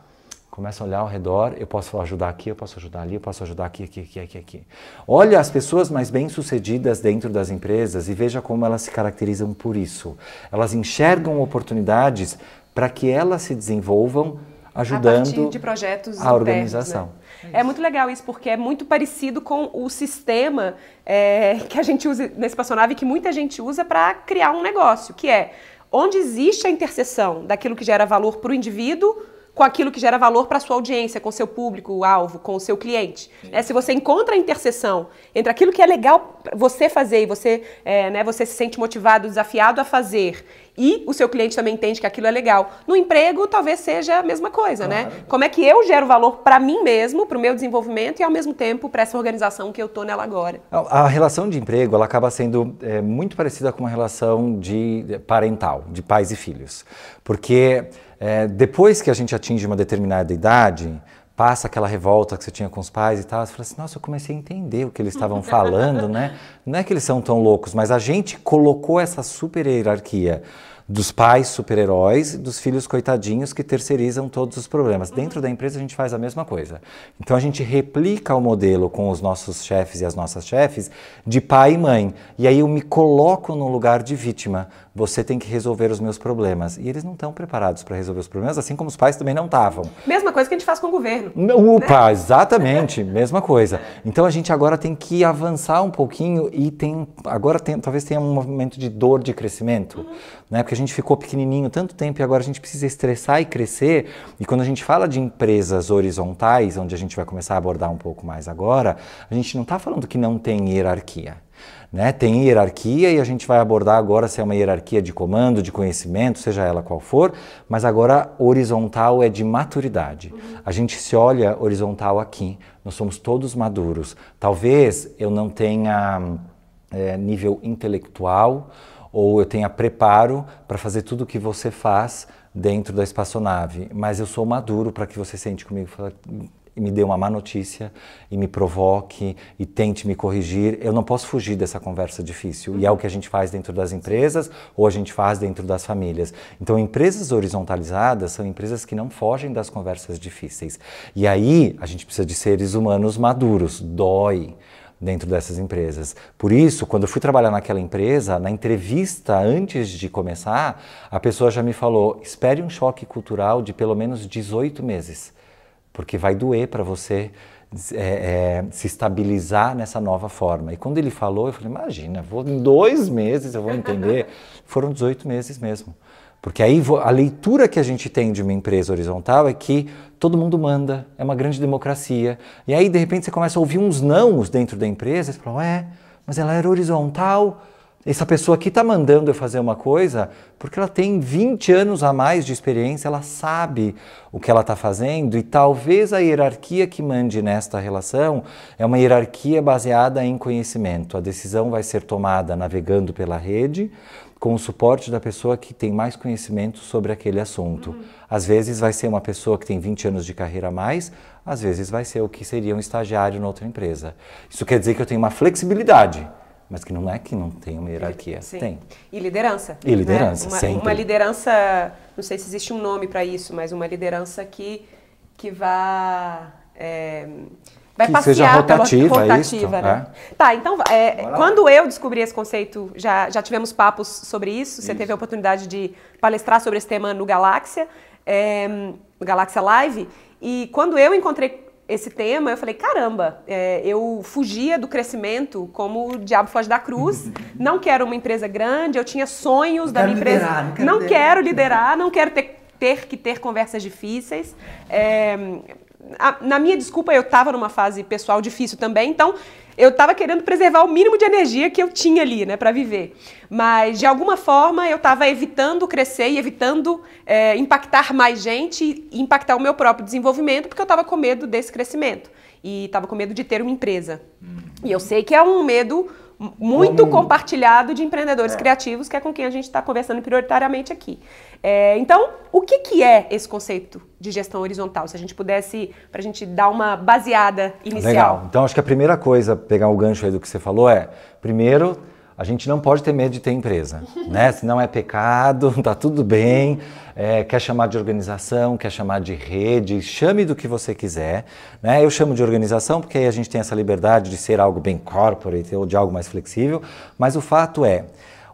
começa a olhar ao redor, eu posso ajudar aqui, eu posso ajudar ali, eu posso ajudar aqui, aqui, aqui, aqui, aqui. Olha as pessoas mais bem-sucedidas dentro das empresas e veja como elas se caracterizam por isso. Elas enxergam oportunidades para que elas se desenvolvam ajudando a, de projetos a organização. Internos, né? É muito legal isso, porque é muito parecido com o sistema é, que a gente usa nesse espaçonave, que muita gente usa para criar um negócio, que é onde existe a interseção daquilo que gera valor para o indivíduo com aquilo que gera valor para a sua audiência, com o seu público, alvo, com o seu cliente. É, se você encontra a interseção entre aquilo que é legal você fazer e você, é, né, você se sente motivado, desafiado a fazer e o seu cliente também entende que aquilo é legal. No emprego, talvez seja a mesma coisa, né? claro. né? Como é que eu gero valor para mim mesmo, para o meu desenvolvimento e ao mesmo tempo para essa organização que eu estou nela agora? A relação de emprego ela acaba sendo é, muito parecida com uma relação de parental, de pais e filhos, porque é, depois que a gente atinge uma determinada idade, passa aquela revolta que você tinha com os pais e tal, você fala assim, nossa, eu comecei a entender o que eles estavam falando, né? Não é que eles são tão loucos, mas a gente colocou essa super hierarquia dos pais super-heróis e dos filhos coitadinhos que terceirizam todos os problemas. Dentro da empresa a gente faz a mesma coisa. Então a gente replica o modelo com os nossos chefes e as nossas chefes de pai e mãe. E aí eu me coloco no lugar de vítima. Você tem que resolver os meus problemas. E eles não estão preparados para resolver os problemas, assim como os pais também não estavam. Mesma coisa que a gente faz com o governo. Opa, né? exatamente, mesma coisa. Então a gente agora tem que avançar um pouquinho e tem agora tem, talvez tenha um movimento de dor de crescimento, uhum. Né? Porque a gente ficou pequenininho tanto tempo e agora a gente precisa estressar e crescer. E quando a gente fala de empresas horizontais, onde a gente vai começar a abordar um pouco mais agora, a gente não está falando que não tem hierarquia. Né? Tem hierarquia e a gente vai abordar agora se é uma hierarquia de comando, de conhecimento, seja ela qual for, mas agora horizontal é de maturidade. Uhum. A gente se olha horizontal aqui, nós somos todos maduros. Talvez eu não tenha é, nível intelectual ou eu tenha preparo para fazer tudo o que você faz dentro da espaçonave, mas eu sou maduro para que você sente comigo e me dê uma má notícia e me provoque e tente me corrigir. Eu não posso fugir dessa conversa difícil. E é o que a gente faz dentro das empresas ou a gente faz dentro das famílias. Então, empresas horizontalizadas são empresas que não fogem das conversas difíceis. E aí a gente precisa de seres humanos maduros. Dói dentro dessas empresas. Por isso, quando eu fui trabalhar naquela empresa, na entrevista antes de começar, a pessoa já me falou: espere um choque cultural de pelo menos 18 meses porque vai doer para você é, é, se estabilizar nessa nova forma. E quando ele falou, eu falei, imagina, vou, em dois meses eu vou entender. Foram 18 meses mesmo. Porque aí a leitura que a gente tem de uma empresa horizontal é que todo mundo manda, é uma grande democracia. E aí, de repente, você começa a ouvir uns nãos dentro da empresa, você fala, é, mas ela era horizontal, essa pessoa aqui está mandando eu fazer uma coisa porque ela tem 20 anos a mais de experiência, ela sabe o que ela está fazendo e talvez a hierarquia que mande nesta relação é uma hierarquia baseada em conhecimento. A decisão vai ser tomada navegando pela rede com o suporte da pessoa que tem mais conhecimento sobre aquele assunto. Uhum. Às vezes vai ser uma pessoa que tem 20 anos de carreira a mais, às vezes vai ser o que seria um estagiário em outra empresa. Isso quer dizer que eu tenho uma flexibilidade mas que não é que não tem uma hierarquia. Sim. Tem. E liderança. E liderança, né? uma, sempre. Uma liderança, não sei se existe um nome para isso, mas uma liderança que, que vá... É, vai que passear seja rotativa, rotativa isto, né? É. Tá, então, é, quando eu descobri esse conceito, já, já tivemos papos sobre isso, você isso. teve a oportunidade de palestrar sobre esse tema no Galáxia, é, no Galáxia Live, e quando eu encontrei esse tema, eu falei, caramba, é, eu fugia do crescimento como o diabo foge da cruz. não quero uma empresa grande, eu tinha sonhos da minha empresa. Liderar, não quero, não liderar. quero liderar, não quero ter, ter que ter conversas difíceis. É, a, na minha desculpa, eu estava numa fase pessoal difícil também, então eu estava querendo preservar o mínimo de energia que eu tinha ali, né, para viver. Mas de alguma forma eu estava evitando crescer e evitando é, impactar mais gente e impactar o meu próprio desenvolvimento, porque eu estava com medo desse crescimento e estava com medo de ter uma empresa. Hum. E eu sei que é um medo muito Como... compartilhado de empreendedores é. criativos, que é com quem a gente está conversando prioritariamente aqui. É, então, o que, que é esse conceito de gestão horizontal? Se a gente pudesse, para a gente dar uma baseada inicial. Legal. Então, acho que a primeira coisa, pegar o gancho aí do que você falou, é, primeiro, a gente não pode ter medo de ter empresa, né? Se não é pecado, tá tudo bem. É, quer chamar de organização, quer chamar de rede, chame do que você quiser. Né? Eu chamo de organização porque aí a gente tem essa liberdade de ser algo bem corporate ou de algo mais flexível. Mas o fato é,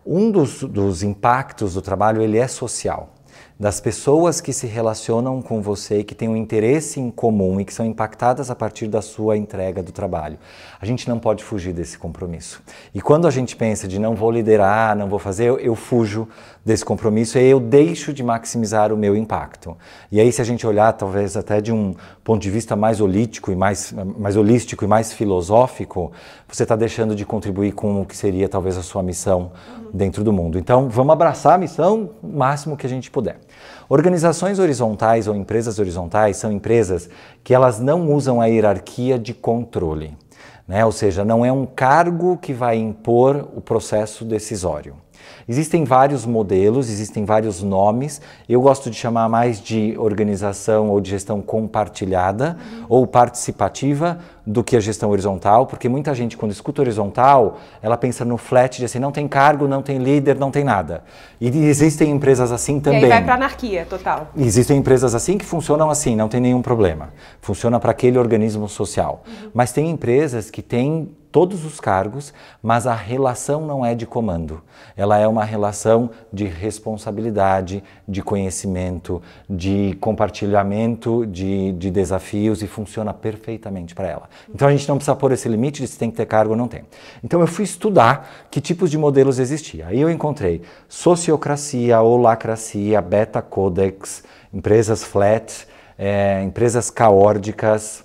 um dos, dos impactos do trabalho ele é social das pessoas que se relacionam com você, que têm um interesse em comum e que são impactadas a partir da sua entrega do trabalho. A gente não pode fugir desse compromisso. E quando a gente pensa de não vou liderar, não vou fazer, eu, eu fujo desse compromisso e eu deixo de maximizar o meu impacto. E aí, se a gente olhar, talvez até de um ponto de vista mais holístico e mais, mais holístico e mais filosófico, você está deixando de contribuir com o que seria talvez a sua missão dentro do mundo. Então, vamos abraçar a missão o máximo que a gente puder. Organizações horizontais ou empresas horizontais são empresas que elas não usam a hierarquia de controle. Né? Ou seja, não é um cargo que vai impor o processo decisório. Existem vários modelos, existem vários nomes. Eu gosto de chamar mais de organização ou de gestão compartilhada uhum. ou participativa do que a gestão horizontal, porque muita gente, quando escuta horizontal, ela pensa no flat de assim, não tem cargo, não tem líder, não tem nada. E existem empresas assim também. E aí vai para anarquia total. Existem empresas assim que funcionam assim, não tem nenhum problema. Funciona para aquele organismo social. Uhum. Mas tem empresas que têm todos os cargos, mas a relação não é de comando. Ela é uma relação de responsabilidade, de conhecimento, de compartilhamento de, de desafios e funciona perfeitamente para ela. Então a gente não precisa pôr esse limite de se tem que ter cargo ou não tem. Então eu fui estudar que tipos de modelos existiam. Aí eu encontrei sociocracia, holacracia, beta codex, empresas flat, é, empresas caórdicas,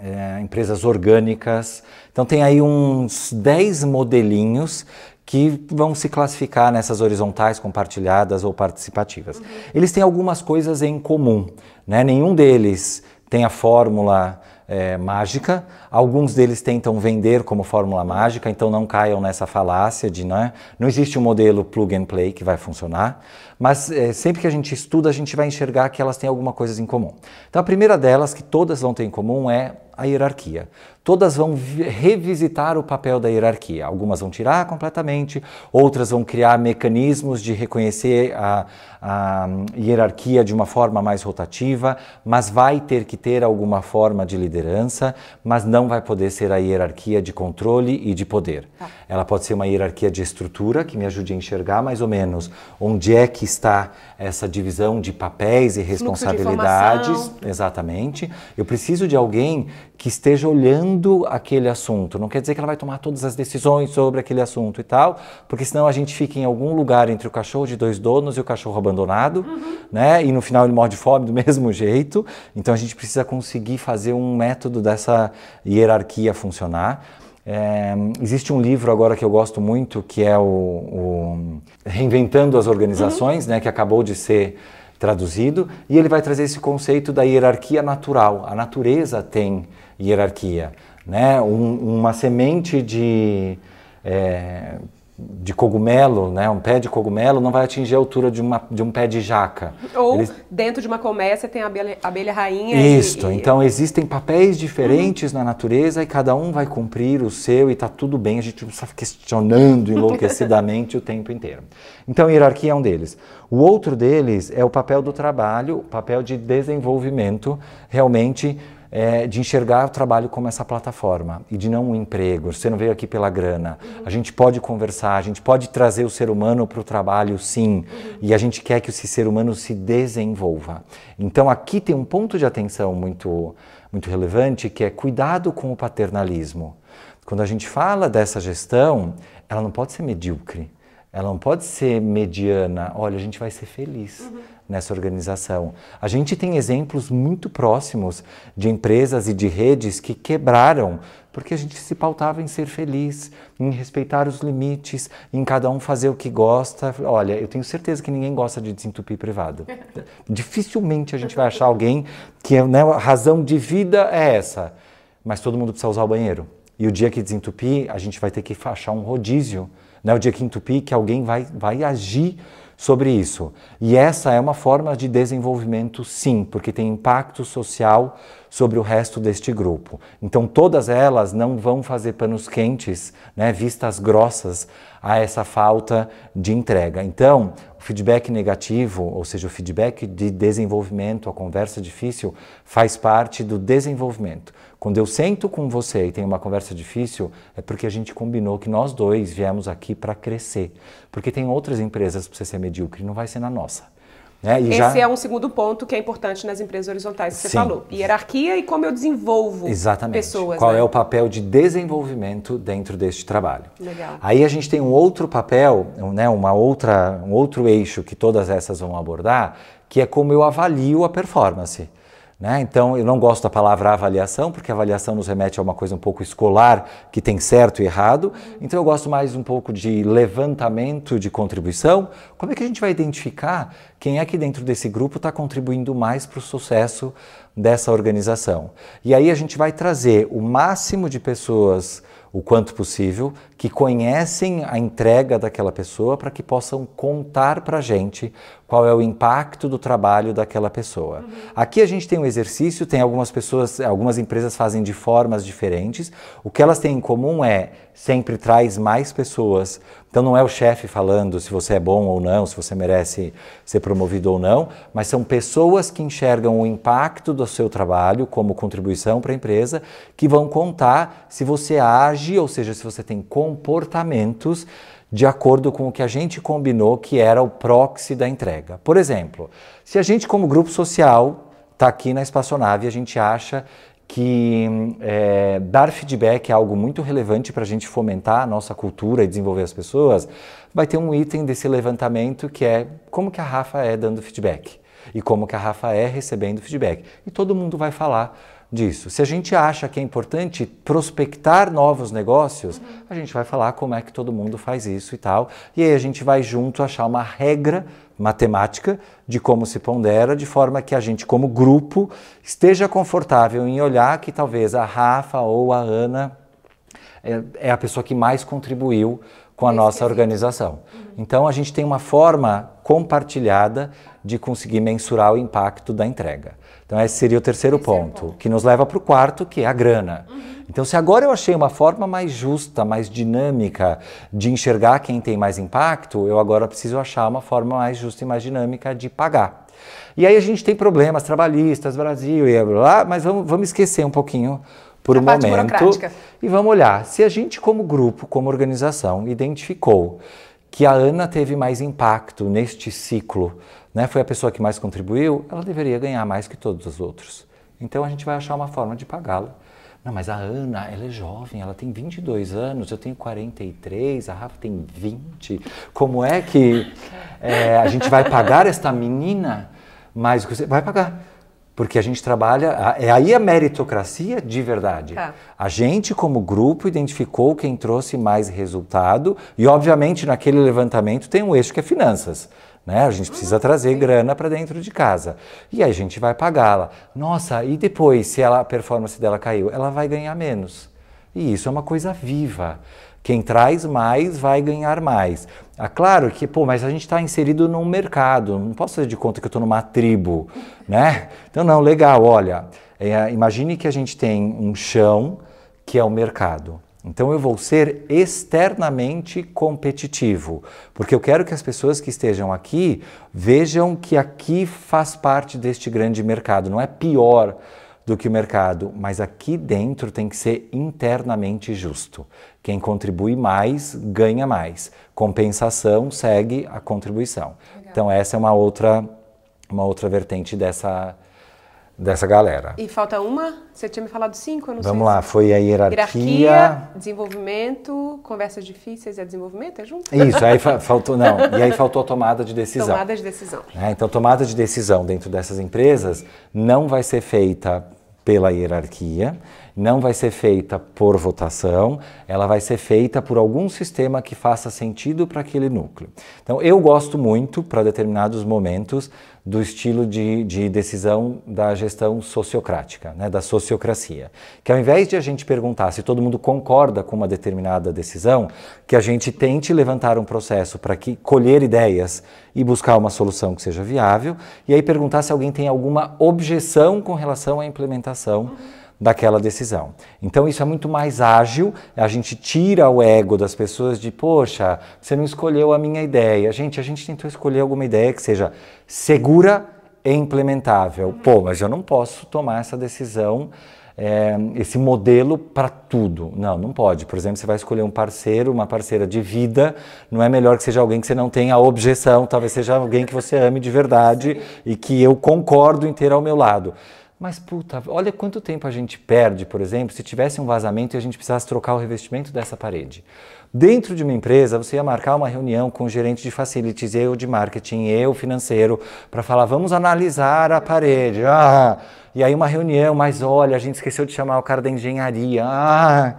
é, empresas orgânicas. Então tem aí uns 10 modelinhos que vão se classificar nessas horizontais compartilhadas ou participativas. Uhum. Eles têm algumas coisas em comum. Né? Nenhum deles tem a fórmula é, mágica. Alguns deles tentam vender como fórmula mágica, então não caiam nessa falácia de né, não existe um modelo plug and play que vai funcionar. Mas é, sempre que a gente estuda, a gente vai enxergar que elas têm alguma coisa em comum. Então a primeira delas, que todas vão ter em comum, é a hierarquia. Todas vão revisitar o papel da hierarquia. Algumas vão tirar completamente, outras vão criar mecanismos de reconhecer a, a hierarquia de uma forma mais rotativa, mas vai ter que ter alguma forma de liderança liderança, mas não vai poder ser a hierarquia de controle e de poder. Tá. Ela pode ser uma hierarquia de estrutura que me ajude a enxergar mais ou menos onde é que está essa divisão de papéis e responsabilidades. Exatamente. Eu preciso de alguém que esteja olhando aquele assunto. Não quer dizer que ela vai tomar todas as decisões sobre aquele assunto e tal, porque senão a gente fica em algum lugar entre o cachorro de dois donos e o cachorro abandonado, uhum. né? E no final ele morre de fome do mesmo jeito. Então a gente precisa conseguir fazer um método dessa hierarquia funcionar. É, existe um livro agora que eu gosto muito, que é o, o Reinventando as Organizações, uhum. né, que acabou de ser traduzido, e ele vai trazer esse conceito da hierarquia natural. A natureza tem hierarquia. Né? Um, uma semente de, é, de cogumelo, né, um pé de cogumelo, não vai atingir a altura de, uma, de um pé de jaca. Ou Eles... dentro de uma colmeia tem a abelha, abelha rainha. Isso, e, então existem papéis diferentes uhum. na natureza e cada um vai cumprir o seu e está tudo bem, a gente não está questionando enlouquecidamente o tempo inteiro. Então, hierarquia é um deles. O outro deles é o papel do trabalho, o papel de desenvolvimento, realmente é, de enxergar o trabalho como essa plataforma e de não um emprego. Você não veio aqui pela grana. Uhum. A gente pode conversar, a gente pode trazer o ser humano para o trabalho, sim. Uhum. E a gente quer que esse ser humano se desenvolva. Então aqui tem um ponto de atenção muito, muito relevante que é cuidado com o paternalismo. Quando a gente fala dessa gestão, ela não pode ser medíocre. Ela não pode ser mediana. Olha, a gente vai ser feliz. Uhum nessa organização. A gente tem exemplos muito próximos de empresas e de redes que quebraram porque a gente se pautava em ser feliz, em respeitar os limites, em cada um fazer o que gosta. Olha, eu tenho certeza que ninguém gosta de desentupir privado. Dificilmente a gente vai achar alguém que né, a razão de vida é essa, mas todo mundo precisa usar o banheiro. E o dia que desentupir, a gente vai ter que achar um rodízio. Né? O dia que entupir, que alguém vai, vai agir sobre isso. E essa é uma forma de desenvolvimento, sim, porque tem impacto social sobre o resto deste grupo. Então, todas elas não vão fazer panos quentes, né, vistas grossas a essa falta de entrega. Então, o feedback negativo, ou seja, o feedback de desenvolvimento, a conversa difícil, faz parte do desenvolvimento. Quando eu sento com você e tenho uma conversa difícil, é porque a gente combinou que nós dois viemos aqui para crescer. Porque tem outras empresas para você ser medíocre, não vai ser na nossa. Né? Esse já... é um segundo ponto que é importante nas empresas horizontais que você Sim. falou. Hierarquia e como eu desenvolvo Exatamente. pessoas. Qual né? é o papel de desenvolvimento dentro deste trabalho. Legal. Aí a gente tem um outro papel, né, uma outra, um outro eixo que todas essas vão abordar, que é como eu avalio a performance. Né? Então, eu não gosto da palavra avaliação, porque avaliação nos remete a uma coisa um pouco escolar, que tem certo e errado. Então, eu gosto mais um pouco de levantamento de contribuição. Como é que a gente vai identificar quem é que dentro desse grupo está contribuindo mais para o sucesso dessa organização? E aí a gente vai trazer o máximo de pessoas o quanto possível, que conhecem a entrega daquela pessoa para que possam contar para a gente qual é o impacto do trabalho daquela pessoa. Uhum. Aqui a gente tem um exercício, tem algumas pessoas, algumas empresas fazem de formas diferentes. O que elas têm em comum é sempre traz mais pessoas. Então não é o chefe falando se você é bom ou não, se você merece ser promovido ou não, mas são pessoas que enxergam o impacto do seu trabalho como contribuição para a empresa, que vão contar se você age, ou seja, se você tem comportamentos de acordo com o que a gente combinou que era o proxy da entrega. Por exemplo, se a gente, como grupo social, está aqui na espaçonave e a gente acha que é, dar feedback é algo muito relevante para a gente fomentar a nossa cultura e desenvolver as pessoas, vai ter um item desse levantamento que é como que a Rafa é dando feedback e como que a Rafa é recebendo feedback. E todo mundo vai falar disso. Se a gente acha que é importante prospectar novos negócios, uhum. a gente vai falar como é que todo mundo faz isso e tal. E aí a gente vai junto achar uma regra matemática de como se pondera, de forma que a gente, como grupo, esteja confortável em olhar que talvez a Rafa ou a Ana é, é a pessoa que mais contribuiu com a nossa organização. Uhum. Então a gente tem uma forma compartilhada de conseguir mensurar o impacto da entrega. Então, esse seria o terceiro ponto, ponto, que nos leva para o quarto, que é a grana. Uhum. Então, se agora eu achei uma forma mais justa, mais dinâmica de enxergar quem tem mais impacto, eu agora preciso achar uma forma mais justa e mais dinâmica de pagar. E aí a gente tem problemas trabalhistas, Brasil e blá, mas vamos, vamos esquecer um pouquinho por A um momento e vamos olhar. Se a gente, como grupo, como organização, identificou que a Ana teve mais impacto neste ciclo, né, foi a pessoa que mais contribuiu, ela deveria ganhar mais que todos os outros. Então a gente vai achar uma forma de pagá-la. Não, mas a Ana, ela é jovem, ela tem 22 anos, eu tenho 43, a Rafa tem 20. Como é que é, a gente vai pagar esta menina mais que você? Vai pagar. Porque a gente trabalha, é aí a meritocracia de verdade. Tá. A gente, como grupo, identificou quem trouxe mais resultado e, obviamente, naquele levantamento tem um eixo que é finanças. Né? A gente precisa trazer grana para dentro de casa. E aí a gente vai pagá-la. Nossa, e depois, se ela, a performance dela caiu, ela vai ganhar menos. E isso é uma coisa viva. Quem traz mais vai ganhar mais. É claro que, pô, mas a gente está inserido num mercado, não posso fazer de conta que eu estou numa tribo, né? Então, não, legal, olha, é, imagine que a gente tem um chão que é o mercado. Então eu vou ser externamente competitivo, porque eu quero que as pessoas que estejam aqui vejam que aqui faz parte deste grande mercado, não é pior do que o mercado, mas aqui dentro tem que ser internamente justo. Quem contribui mais ganha mais. Compensação segue a contribuição. Então essa é uma outra uma outra vertente dessa dessa galera. E falta uma? Você tinha me falado cinco, eu não Vamos sei. lá, foi a hierarquia. Hierarquia, desenvolvimento, conversas difíceis é desenvolvimento? É junto? Isso, aí fa- faltou não. E aí faltou a tomada de decisão. Tomada de decisão. né? Então, tomada de decisão dentro dessas empresas não vai ser feita pela hierarquia, não vai ser feita por votação, ela vai ser feita por algum sistema que faça sentido para aquele núcleo. Então, eu gosto muito, para determinados momentos, do estilo de, de decisão da gestão sociocrática, né, da sociocracia. Que ao invés de a gente perguntar se todo mundo concorda com uma determinada decisão, que a gente tente levantar um processo para que colher ideias e buscar uma solução que seja viável, e aí perguntar se alguém tem alguma objeção com relação à implementação daquela decisão. Então isso é muito mais ágil, a gente tira o ego das pessoas de, poxa, você não escolheu a minha ideia. Gente, a gente tentou escolher alguma ideia que seja segura e implementável. Pô, mas eu não posso tomar essa decisão, é, esse modelo para tudo. Não, não pode. Por exemplo, você vai escolher um parceiro, uma parceira de vida, não é melhor que seja alguém que você não tenha objeção, talvez seja alguém que você ame de verdade e que eu concordo em ter ao meu lado. Mas puta, olha quanto tempo a gente perde, por exemplo, se tivesse um vazamento e a gente precisasse trocar o revestimento dessa parede. Dentro de uma empresa, você ia marcar uma reunião com o gerente de facilities, eu de marketing, eu financeiro, para falar, vamos analisar a parede. Ah, e aí uma reunião, mas olha, a gente esqueceu de chamar o cara da engenharia. Ah,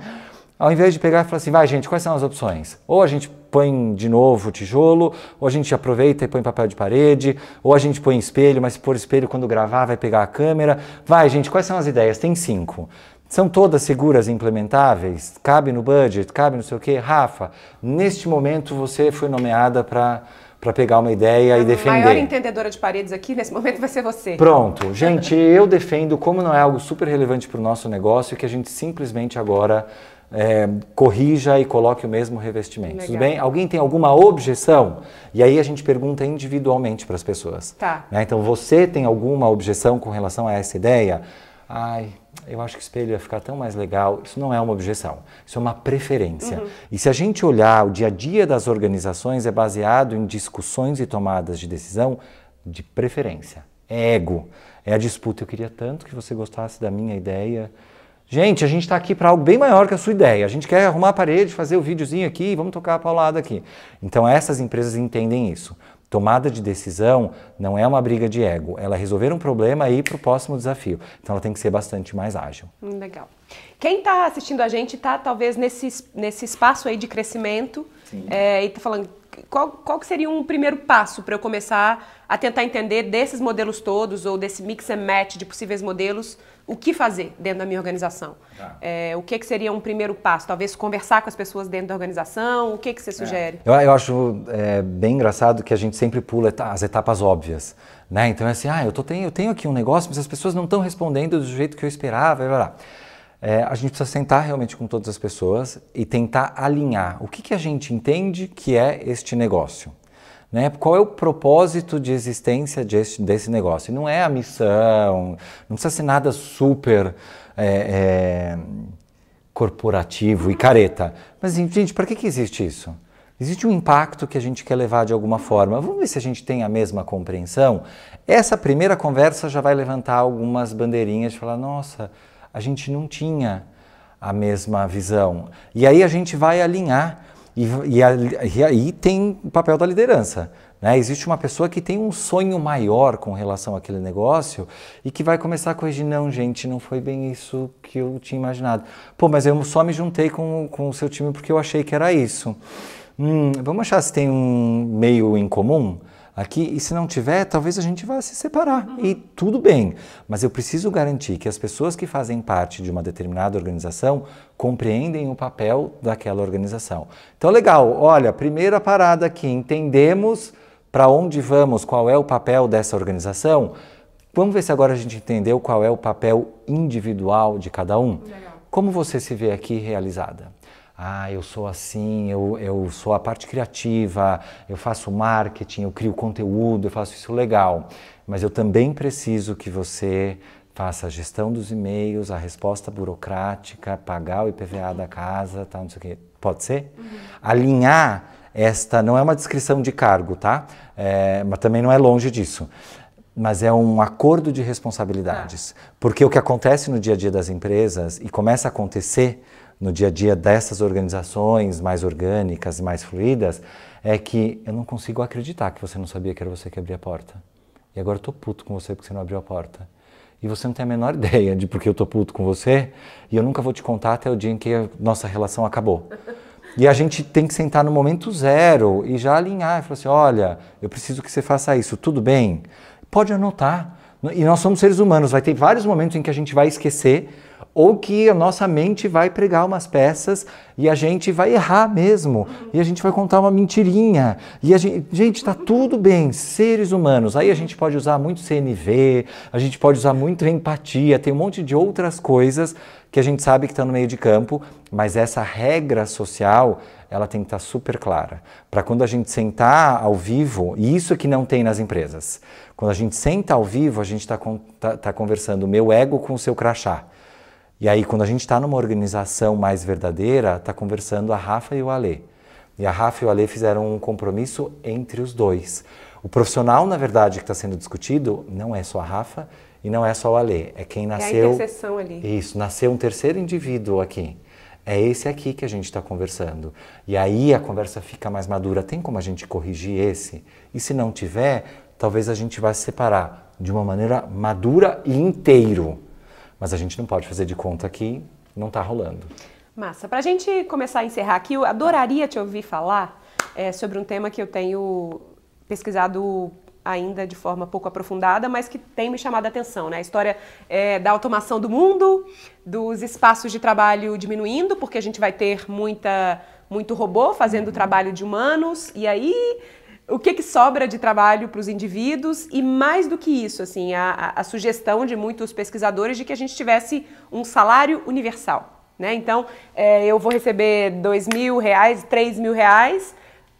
ao invés de pegar e falar assim, vai gente, quais são as opções? Ou a gente põe de novo o tijolo, ou a gente aproveita e põe papel de parede, ou a gente põe espelho, mas se pôr espelho quando gravar vai pegar a câmera. Vai gente, quais são as ideias? Tem cinco. São todas seguras e implementáveis? Cabe no budget? Cabe no sei o quê? Rafa, neste momento você foi nomeada para para pegar uma ideia e A defender. maior entendedora de paredes aqui nesse momento vai ser você. Pronto, gente, eu defendo como não é algo super relevante para o nosso negócio que a gente simplesmente agora é, corrija e coloque o mesmo revestimento. Tudo Legal. bem? Alguém tem alguma objeção? E aí a gente pergunta individualmente para as pessoas. Tá. né? Então, você tem alguma objeção com relação a essa ideia? Ai, eu acho que o espelho ia ficar tão mais legal. Isso não é uma objeção, isso é uma preferência. E se a gente olhar o dia a dia das organizações, é baseado em discussões e tomadas de decisão de preferência. É ego, é a disputa. Eu queria tanto que você gostasse da minha ideia. Gente, a gente está aqui para algo bem maior que a sua ideia. A gente quer arrumar a parede, fazer o videozinho aqui, vamos tocar a paulada aqui. Então, essas empresas entendem isso. Tomada de decisão não é uma briga de ego, ela é resolver um problema e ir para o próximo desafio. Então, ela tem que ser bastante mais ágil. Hum, Legal. Quem está assistindo a gente está talvez nesse, es- nesse espaço aí de crescimento é, e está falando qual, qual que seria um primeiro passo para eu começar a tentar entender desses modelos todos ou desse mix and match de possíveis modelos, o que fazer dentro da minha organização? Tá. É, o que, que seria um primeiro passo? Talvez conversar com as pessoas dentro da organização? O que, que você sugere? Eu, eu acho é, bem engraçado que a gente sempre pula as etapas óbvias. Né? Então é assim, ah, eu, tô, tenho, eu tenho aqui um negócio, mas as pessoas não estão respondendo do jeito que eu esperava. Blá, blá. É, a gente precisa sentar realmente com todas as pessoas e tentar alinhar o que, que a gente entende que é este negócio. Né? Qual é o propósito de existência desse, desse negócio? não é a missão, não precisa ser nada super é, é, corporativo e careta. Mas, gente, para que, que existe isso? Existe um impacto que a gente quer levar de alguma forma. Vamos ver se a gente tem a mesma compreensão. Essa primeira conversa já vai levantar algumas bandeirinhas de falar: nossa, a gente não tinha a mesma visão. E aí a gente vai alinhar. E, e, aí tem o papel da liderança. Né? Existe uma pessoa que tem um sonho maior com relação àquele negócio e que vai começar a corrigir: não, gente, não foi bem isso que eu tinha imaginado. Pô, mas eu só me juntei com, com o seu time porque eu achei que era isso. Hum, vamos achar se tem um meio em comum aqui e se não tiver, talvez a gente vá se separar uhum. e tudo bem. Mas eu preciso garantir que as pessoas que fazem parte de uma determinada organização compreendem o papel daquela organização. Então, legal, olha, primeira parada aqui, entendemos para onde vamos, qual é o papel dessa organização. Vamos ver se agora a gente entendeu qual é o papel individual de cada um. Legal. Como você se vê aqui realizada? Ah, eu sou assim, eu, eu sou a parte criativa, eu faço marketing, eu crio conteúdo, eu faço isso legal. Mas eu também preciso que você faça a gestão dos e-mails, a resposta burocrática, pagar o IPVA da casa, tá, não sei o quê. Pode ser? Uhum. Alinhar esta, não é uma descrição de cargo, tá? É, mas também não é longe disso mas é um acordo de responsabilidades. Ah. Porque o que acontece no dia a dia das empresas e começa a acontecer no dia a dia dessas organizações mais orgânicas e mais fluídas é que eu não consigo acreditar que você não sabia que era você que abria a porta. E agora eu tô puto com você porque você não abriu a porta. E você não tem a menor ideia de porque eu tô puto com você e eu nunca vou te contar até o dia em que a nossa relação acabou. E a gente tem que sentar no momento zero e já alinhar e falar assim: olha, eu preciso que você faça isso, tudo bem? Pode anotar. E nós somos seres humanos, vai ter vários momentos em que a gente vai esquecer ou que a nossa mente vai pregar umas peças e a gente vai errar mesmo, e a gente vai contar uma mentirinha. E a gente, gente, está tudo bem, seres humanos. Aí a gente pode usar muito CNV, a gente pode usar muito empatia, tem um monte de outras coisas que a gente sabe que está no meio de campo, mas essa regra social, ela tem que estar tá super clara. Para quando a gente sentar ao vivo, e isso que não tem nas empresas, quando a gente senta ao vivo, a gente está tá, tá conversando o meu ego com o seu crachá. E aí, quando a gente está numa organização mais verdadeira, está conversando a Rafa e o Alê. E a Rafa e o Alê fizeram um compromisso entre os dois. O profissional, na verdade, que está sendo discutido não é só a Rafa e não é só o Alê. É quem nasceu. É a interseção ali. Isso, nasceu um terceiro indivíduo aqui. É esse aqui que a gente está conversando. E aí a conversa fica mais madura. Tem como a gente corrigir esse? E se não tiver, talvez a gente vá se separar de uma maneira madura e inteiro. Mas a gente não pode fazer de conta que não está rolando. Massa. Para a gente começar a encerrar aqui, eu adoraria te ouvir falar é, sobre um tema que eu tenho pesquisado ainda de forma pouco aprofundada, mas que tem me chamado a atenção, né? A história é, da automação do mundo, dos espaços de trabalho diminuindo, porque a gente vai ter muita, muito robô fazendo o trabalho de humanos, e aí o que, que sobra de trabalho para os indivíduos e mais do que isso, assim, a, a, sugestão de muitos pesquisadores de que a gente tivesse um salário universal. Né? Então, é, eu vou receber dois mil reais, três mil reais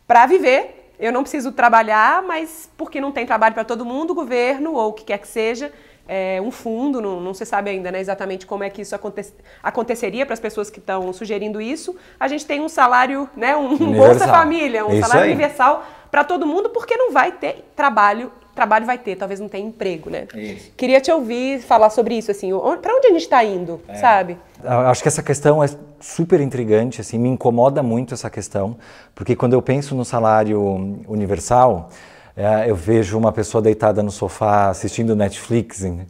para viver. Eu não preciso trabalhar, mas porque não tem trabalho para todo mundo, o governo ou o que quer que seja, é, um fundo, não, não, se sabe ainda né, exatamente como é que isso aconte aconteceria para as pessoas que estão sugerindo isso. A gente tem um salário, né, um universal. Bolsa Família, um isso salário aí. universal para todo mundo, porque não vai ter trabalho. Trabalho vai ter, talvez não tenha emprego, né? Isso. Queria te ouvir falar sobre isso, assim, para onde a gente está indo, é. sabe? Acho que essa questão é super intrigante, assim, me incomoda muito essa questão, porque quando eu penso no salário universal, é, eu vejo uma pessoa deitada no sofá assistindo Netflix hein?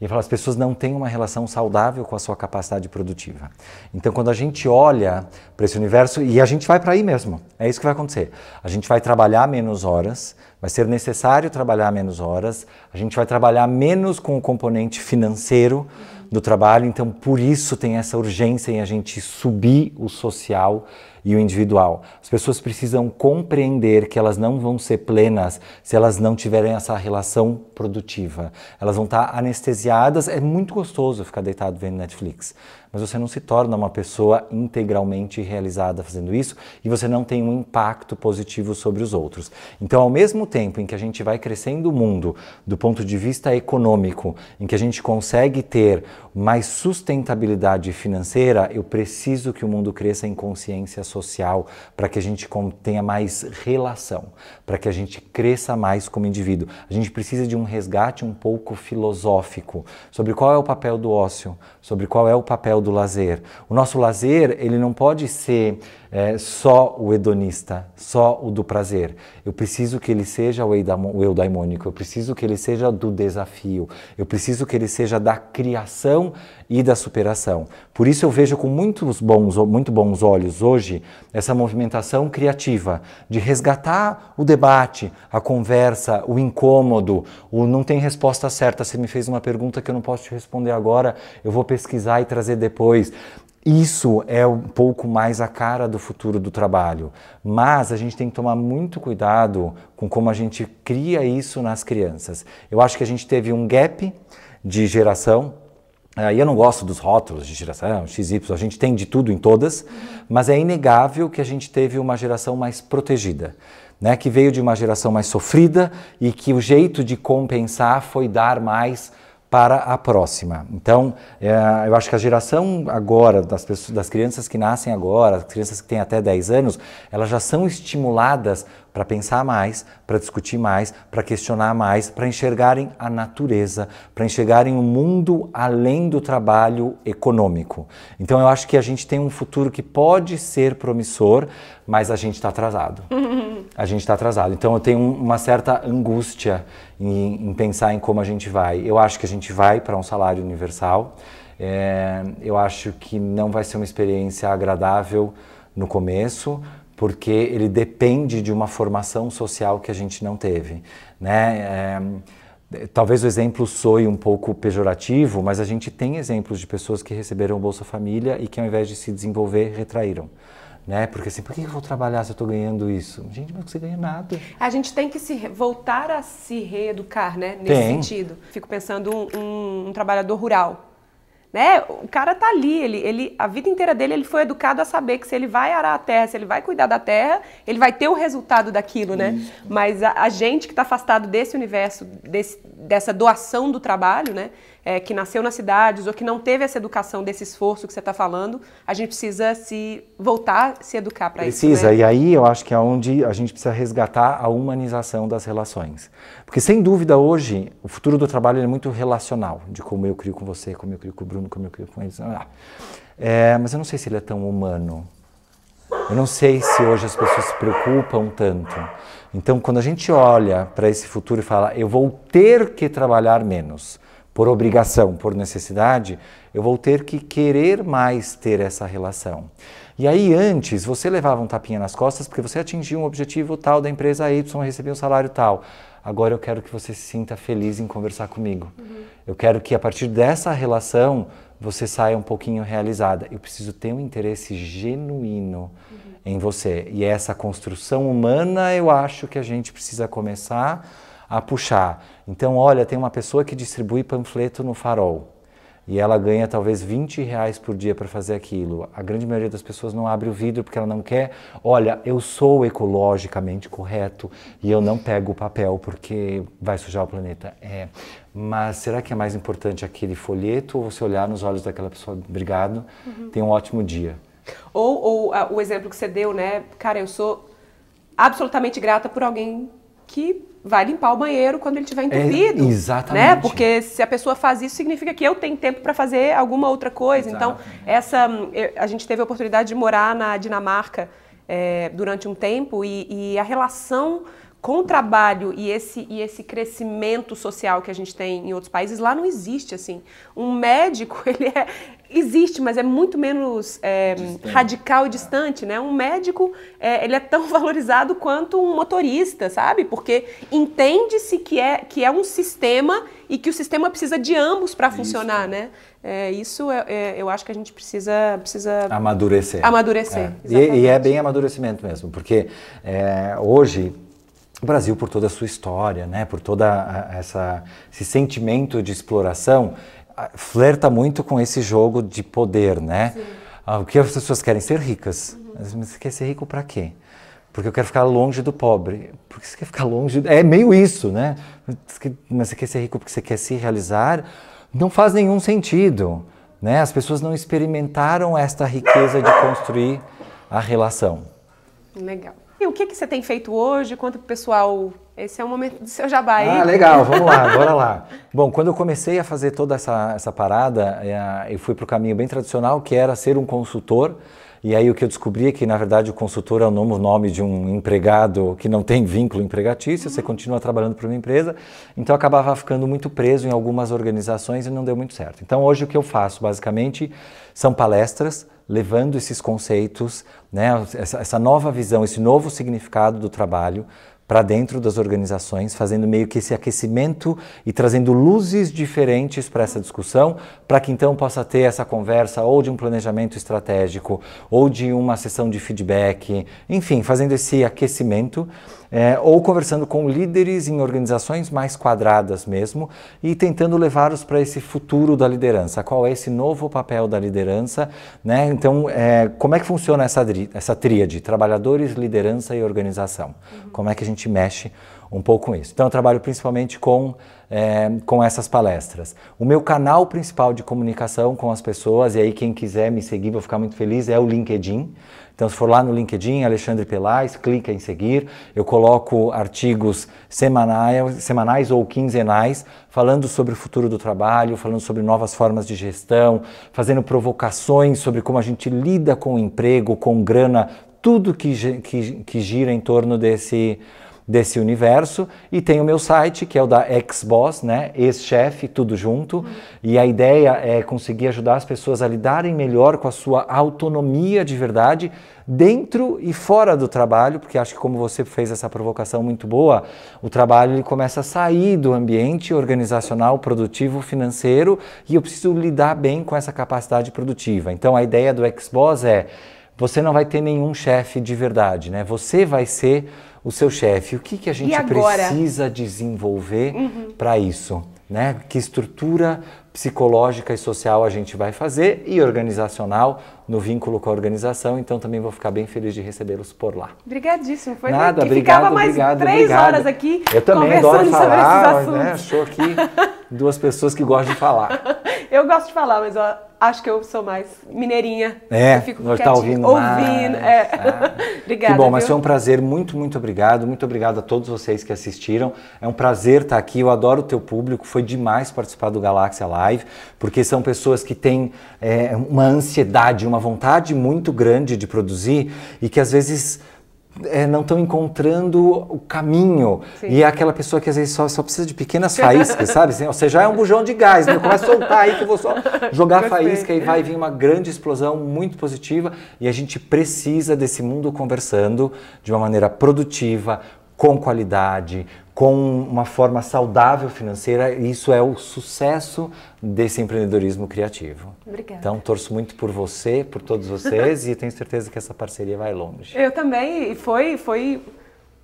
E falo, as pessoas não têm uma relação saudável com a sua capacidade produtiva. Então, quando a gente olha para esse universo, e a gente vai para aí mesmo, é isso que vai acontecer. A gente vai trabalhar menos horas, vai ser necessário trabalhar menos horas, a gente vai trabalhar menos com o componente financeiro, do trabalho. Então, por isso tem essa urgência em a gente subir o social e o individual. As pessoas precisam compreender que elas não vão ser plenas se elas não tiverem essa relação produtiva. Elas vão estar anestesiadas. É muito gostoso ficar deitado vendo Netflix, mas você não se torna uma pessoa integralmente realizada fazendo isso e você não tem um impacto positivo sobre os outros. Então, ao mesmo tempo em que a gente vai crescendo o mundo do ponto de vista econômico, em que a gente consegue ter mais sustentabilidade financeira, eu preciso que o mundo cresça em consciência social para que a gente tenha mais relação, para que a gente cresça mais como indivíduo. A gente precisa de um resgate um pouco filosófico sobre qual é o papel do ócio, sobre qual é o papel do lazer. O nosso lazer, ele não pode ser é, só o hedonista, só o do prazer. Eu preciso que ele seja o eudaimônico, eu preciso que ele seja do desafio, eu preciso que ele seja da criação e da superação. Por isso eu vejo com muitos bons, muito bons olhos hoje essa movimentação criativa de resgatar o debate, a conversa, o incômodo, o não tem resposta certa. Você me fez uma pergunta que eu não posso te responder agora, eu vou pesquisar e trazer depois. Isso é um pouco mais a cara do futuro do trabalho, mas a gente tem que tomar muito cuidado com como a gente cria isso nas crianças. Eu acho que a gente teve um gap de geração. E eu não gosto dos rótulos de geração, XY, a gente tem de tudo em todas, mas é inegável que a gente teve uma geração mais protegida. Né, que veio de uma geração mais sofrida e que o jeito de compensar foi dar mais para a próxima. Então, é, eu acho que a geração agora, das, pessoas, das crianças que nascem agora, as crianças que têm até 10 anos, elas já são estimuladas para pensar mais, para discutir mais, para questionar mais, para enxergarem a natureza, para enxergarem o um mundo além do trabalho econômico. Então, eu acho que a gente tem um futuro que pode ser promissor, mas a gente está atrasado. a gente está atrasado. Então, eu tenho uma certa angústia em, em, pensar em como a gente vai. Eu acho que a gente vai para um salário universal. É, eu acho que não vai ser uma experiência agradável no começo, porque ele depende de uma formação social que a gente não teve. Né? É, talvez o exemplo soe um pouco pejorativo, mas a gente tem exemplos de pessoas que receberam Bolsa Família e que ao invés de se desenvolver, retraíram né? Porque assim, por que eu vou trabalhar se eu estou ganhando isso? Gente, mas você ganha nada. A gente tem que se voltar a se reeducar, né? Nesse tem. sentido. Fico pensando um, um, um, trabalhador rural, né? O cara tá ali, ele, ele, a vida inteira dele ele foi educado a saber que se ele vai arar a terra, se ele vai cuidar da terra, ele vai ter o resultado daquilo, né? Isso. Mas a, a gente que está afastado desse universo, desse, dessa doação do trabalho, né? É, que nasceu nas cidades ou que não teve essa educação desse esforço que você está falando, a gente precisa se voltar se educar para isso. Precisa, né? e aí eu acho que é onde a gente precisa resgatar a humanização das relações. Porque sem dúvida hoje o futuro do trabalho é muito relacional, de como eu crio com você, como eu crio com o Bruno, como eu crio com eles. Ah. É, mas eu não sei se ele é tão humano. Eu não sei se hoje as pessoas se preocupam tanto. Então, quando a gente olha para esse futuro e fala, eu vou ter que trabalhar menos, por obrigação, por necessidade, eu vou ter que querer mais ter essa relação. E aí antes você levava um tapinha nas costas porque você atingiu um objetivo tal da empresa Y, recebia um salário tal. Agora eu quero que você se sinta feliz em conversar comigo. Uhum. Eu quero que a partir dessa relação você saia um pouquinho realizada. Eu preciso ter um interesse genuíno uhum. em você. E essa construção humana eu acho que a gente precisa começar a puxar. Então, olha, tem uma pessoa que distribui panfleto no farol e ela ganha talvez 20 reais por dia para fazer aquilo. A grande maioria das pessoas não abre o vidro porque ela não quer. Olha, eu sou ecologicamente correto e eu não pego o papel porque vai sujar o planeta. É, mas será que é mais importante aquele folheto ou você olhar nos olhos daquela pessoa, obrigado, uhum. tenha um ótimo dia? Ou, ou uh, o exemplo que você deu, né? Cara, eu sou absolutamente grata por alguém que vai limpar o banheiro quando ele estiver é, entupido. É, exatamente. Né? Porque se a pessoa faz isso, significa que eu tenho tempo para fazer alguma outra coisa. Então, exatamente. Então, essa, a gente teve a oportunidade de morar na Dinamarca é, durante um tempo e, e, a relação com o trabalho e esse, e esse crescimento social que a gente tem em outros países, lá não existe assim. Um médico, ele é, existe, mas é muito menos é, radical e distante, né? Um médico, é, ele é tão valorizado quanto um motorista, sabe? Porque entende-se que é, que é um sistema e que o sistema precisa de ambos para funcionar, né? É, isso é, é, eu acho que a gente precisa, precisa amadurecer. Amadurecer. É. E, e, é bem amadurecimento mesmo, porque é, hoje o Brasil, por toda a sua história, né, por toda essa, esse sentimento de exploração, flerta muito com esse jogo de poder, né? Ah, o que as pessoas querem ser ricas. Uhum. Mas você quer ser rico para quê? Porque eu quero ficar longe do pobre. Porque você quer ficar longe. É meio isso, né? Mas você quer ser rico porque você quer se realizar. Não faz nenhum sentido. Né? As pessoas não experimentaram esta riqueza de construir a relação. Legal. E o que, que você tem feito hoje? Conta pro pessoal. Esse é o momento do seu jabá aí. Ah, legal, vamos lá, bora lá. Bom, quando eu comecei a fazer toda essa, essa parada, eh, eu fui para o caminho bem tradicional, que era ser um consultor. E aí o que eu descobri é que, na verdade, o consultor é o nome de um empregado que não tem vínculo empregatício, você continua trabalhando para uma empresa, então eu acabava ficando muito preso em algumas organizações e não deu muito certo. Então hoje o que eu faço, basicamente, são palestras levando esses conceitos, né, essa, essa nova visão, esse novo significado do trabalho para dentro das organizações, fazendo meio que esse aquecimento e trazendo luzes diferentes para essa discussão, para que então possa ter essa conversa ou de um planejamento estratégico ou de uma sessão de feedback, enfim, fazendo esse aquecimento é, ou conversando com líderes em organizações mais quadradas mesmo e tentando levá-los para esse futuro da liderança. Qual é esse novo papel da liderança? Né? Então, é, como é que funciona essa, essa tríade? Trabalhadores, liderança e organização. Uhum. Como é que a gente mexe um pouco com isso? Então, eu trabalho principalmente com é, com essas palestras. O meu canal principal de comunicação com as pessoas, e aí quem quiser me seguir, vou ficar muito feliz, é o LinkedIn. Então, se for lá no LinkedIn, Alexandre Pelais, clica em seguir. Eu coloco artigos semanais, semanais ou quinzenais falando sobre o futuro do trabalho, falando sobre novas formas de gestão, fazendo provocações sobre como a gente lida com o emprego, com grana, tudo que, que, que gira em torno desse desse universo e tem o meu site que é o da ex-boss, né, ex-chefe, tudo junto. Uhum. E a ideia é conseguir ajudar as pessoas a lidarem melhor com a sua autonomia de verdade dentro e fora do trabalho, porque acho que como você fez essa provocação muito boa, o trabalho ele começa a sair do ambiente organizacional, produtivo, financeiro, e eu preciso lidar bem com essa capacidade produtiva. Então a ideia do ex-boss é você não vai ter nenhum chefe de verdade, né? Você vai ser o seu chefe. O que, que a gente precisa desenvolver uhum. para isso? Né? Que estrutura psicológica e social a gente vai fazer e organizacional no vínculo com a organização. Então também vou ficar bem feliz de recebê-los por lá. Obrigadíssimo. Foi Nada, que obrigado, ficava mais obrigado, três obrigado. horas aqui Eu também adoro falar, né? Estou aqui duas pessoas que gostam de falar. Eu gosto de falar, mas eu acho que eu sou mais mineirinha. É, eu fico nós tá ouvindo Ouvindo, é. Ah. Obrigada. Que bom, mas viu? foi um prazer, muito, muito obrigado. Muito obrigado a todos vocês que assistiram. É um prazer estar aqui, eu adoro o teu público, foi demais participar do Galáxia Live, porque são pessoas que têm é, uma ansiedade, uma vontade muito grande de produzir e que às vezes é, não estão encontrando o caminho. Sim. E é aquela pessoa que às vezes só, só precisa de pequenas faíscas, sabe? Assim, você já é um bujão de gás, né? Começa a soltar aí que eu vou só jogar Gostei. faísca e vai vir uma grande explosão muito positiva. E a gente precisa desse mundo conversando de uma maneira produtiva, com qualidade, com uma forma saudável financeira, isso é o sucesso desse empreendedorismo criativo. Obrigada. Então, torço muito por você, por todos vocês e tenho certeza que essa parceria vai longe. Eu também, e foi, foi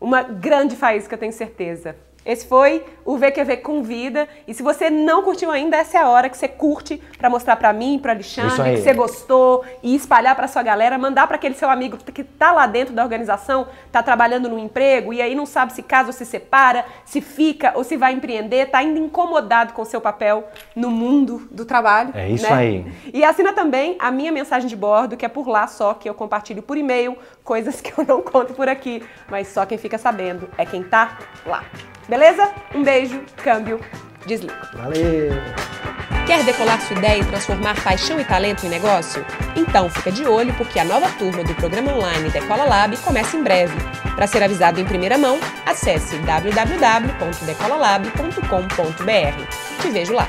uma grande faísca, tenho certeza. Esse foi o VQV Convida. E se você não curtiu ainda, essa é a hora que você curte para mostrar para mim, para Alexandre, que você gostou e espalhar para sua galera, mandar para aquele seu amigo que está lá dentro da organização, está trabalhando no emprego e aí não sabe se casa ou se separa, se fica ou se vai empreender, está ainda incomodado com o seu papel no mundo do trabalho. É isso né? aí. E assina também a minha mensagem de bordo, que é por lá só que eu compartilho por e-mail, coisas que eu não conto por aqui, mas só quem fica sabendo é quem tá lá. Beleza? Um beijo, câmbio, desligo. Valeu! Quer decolar sua ideia e transformar paixão e talento em negócio? Então fica de olho porque a nova turma do programa online Decola Lab começa em breve. Para ser avisado em primeira mão, acesse www.decolalab.com.br. Te vejo lá!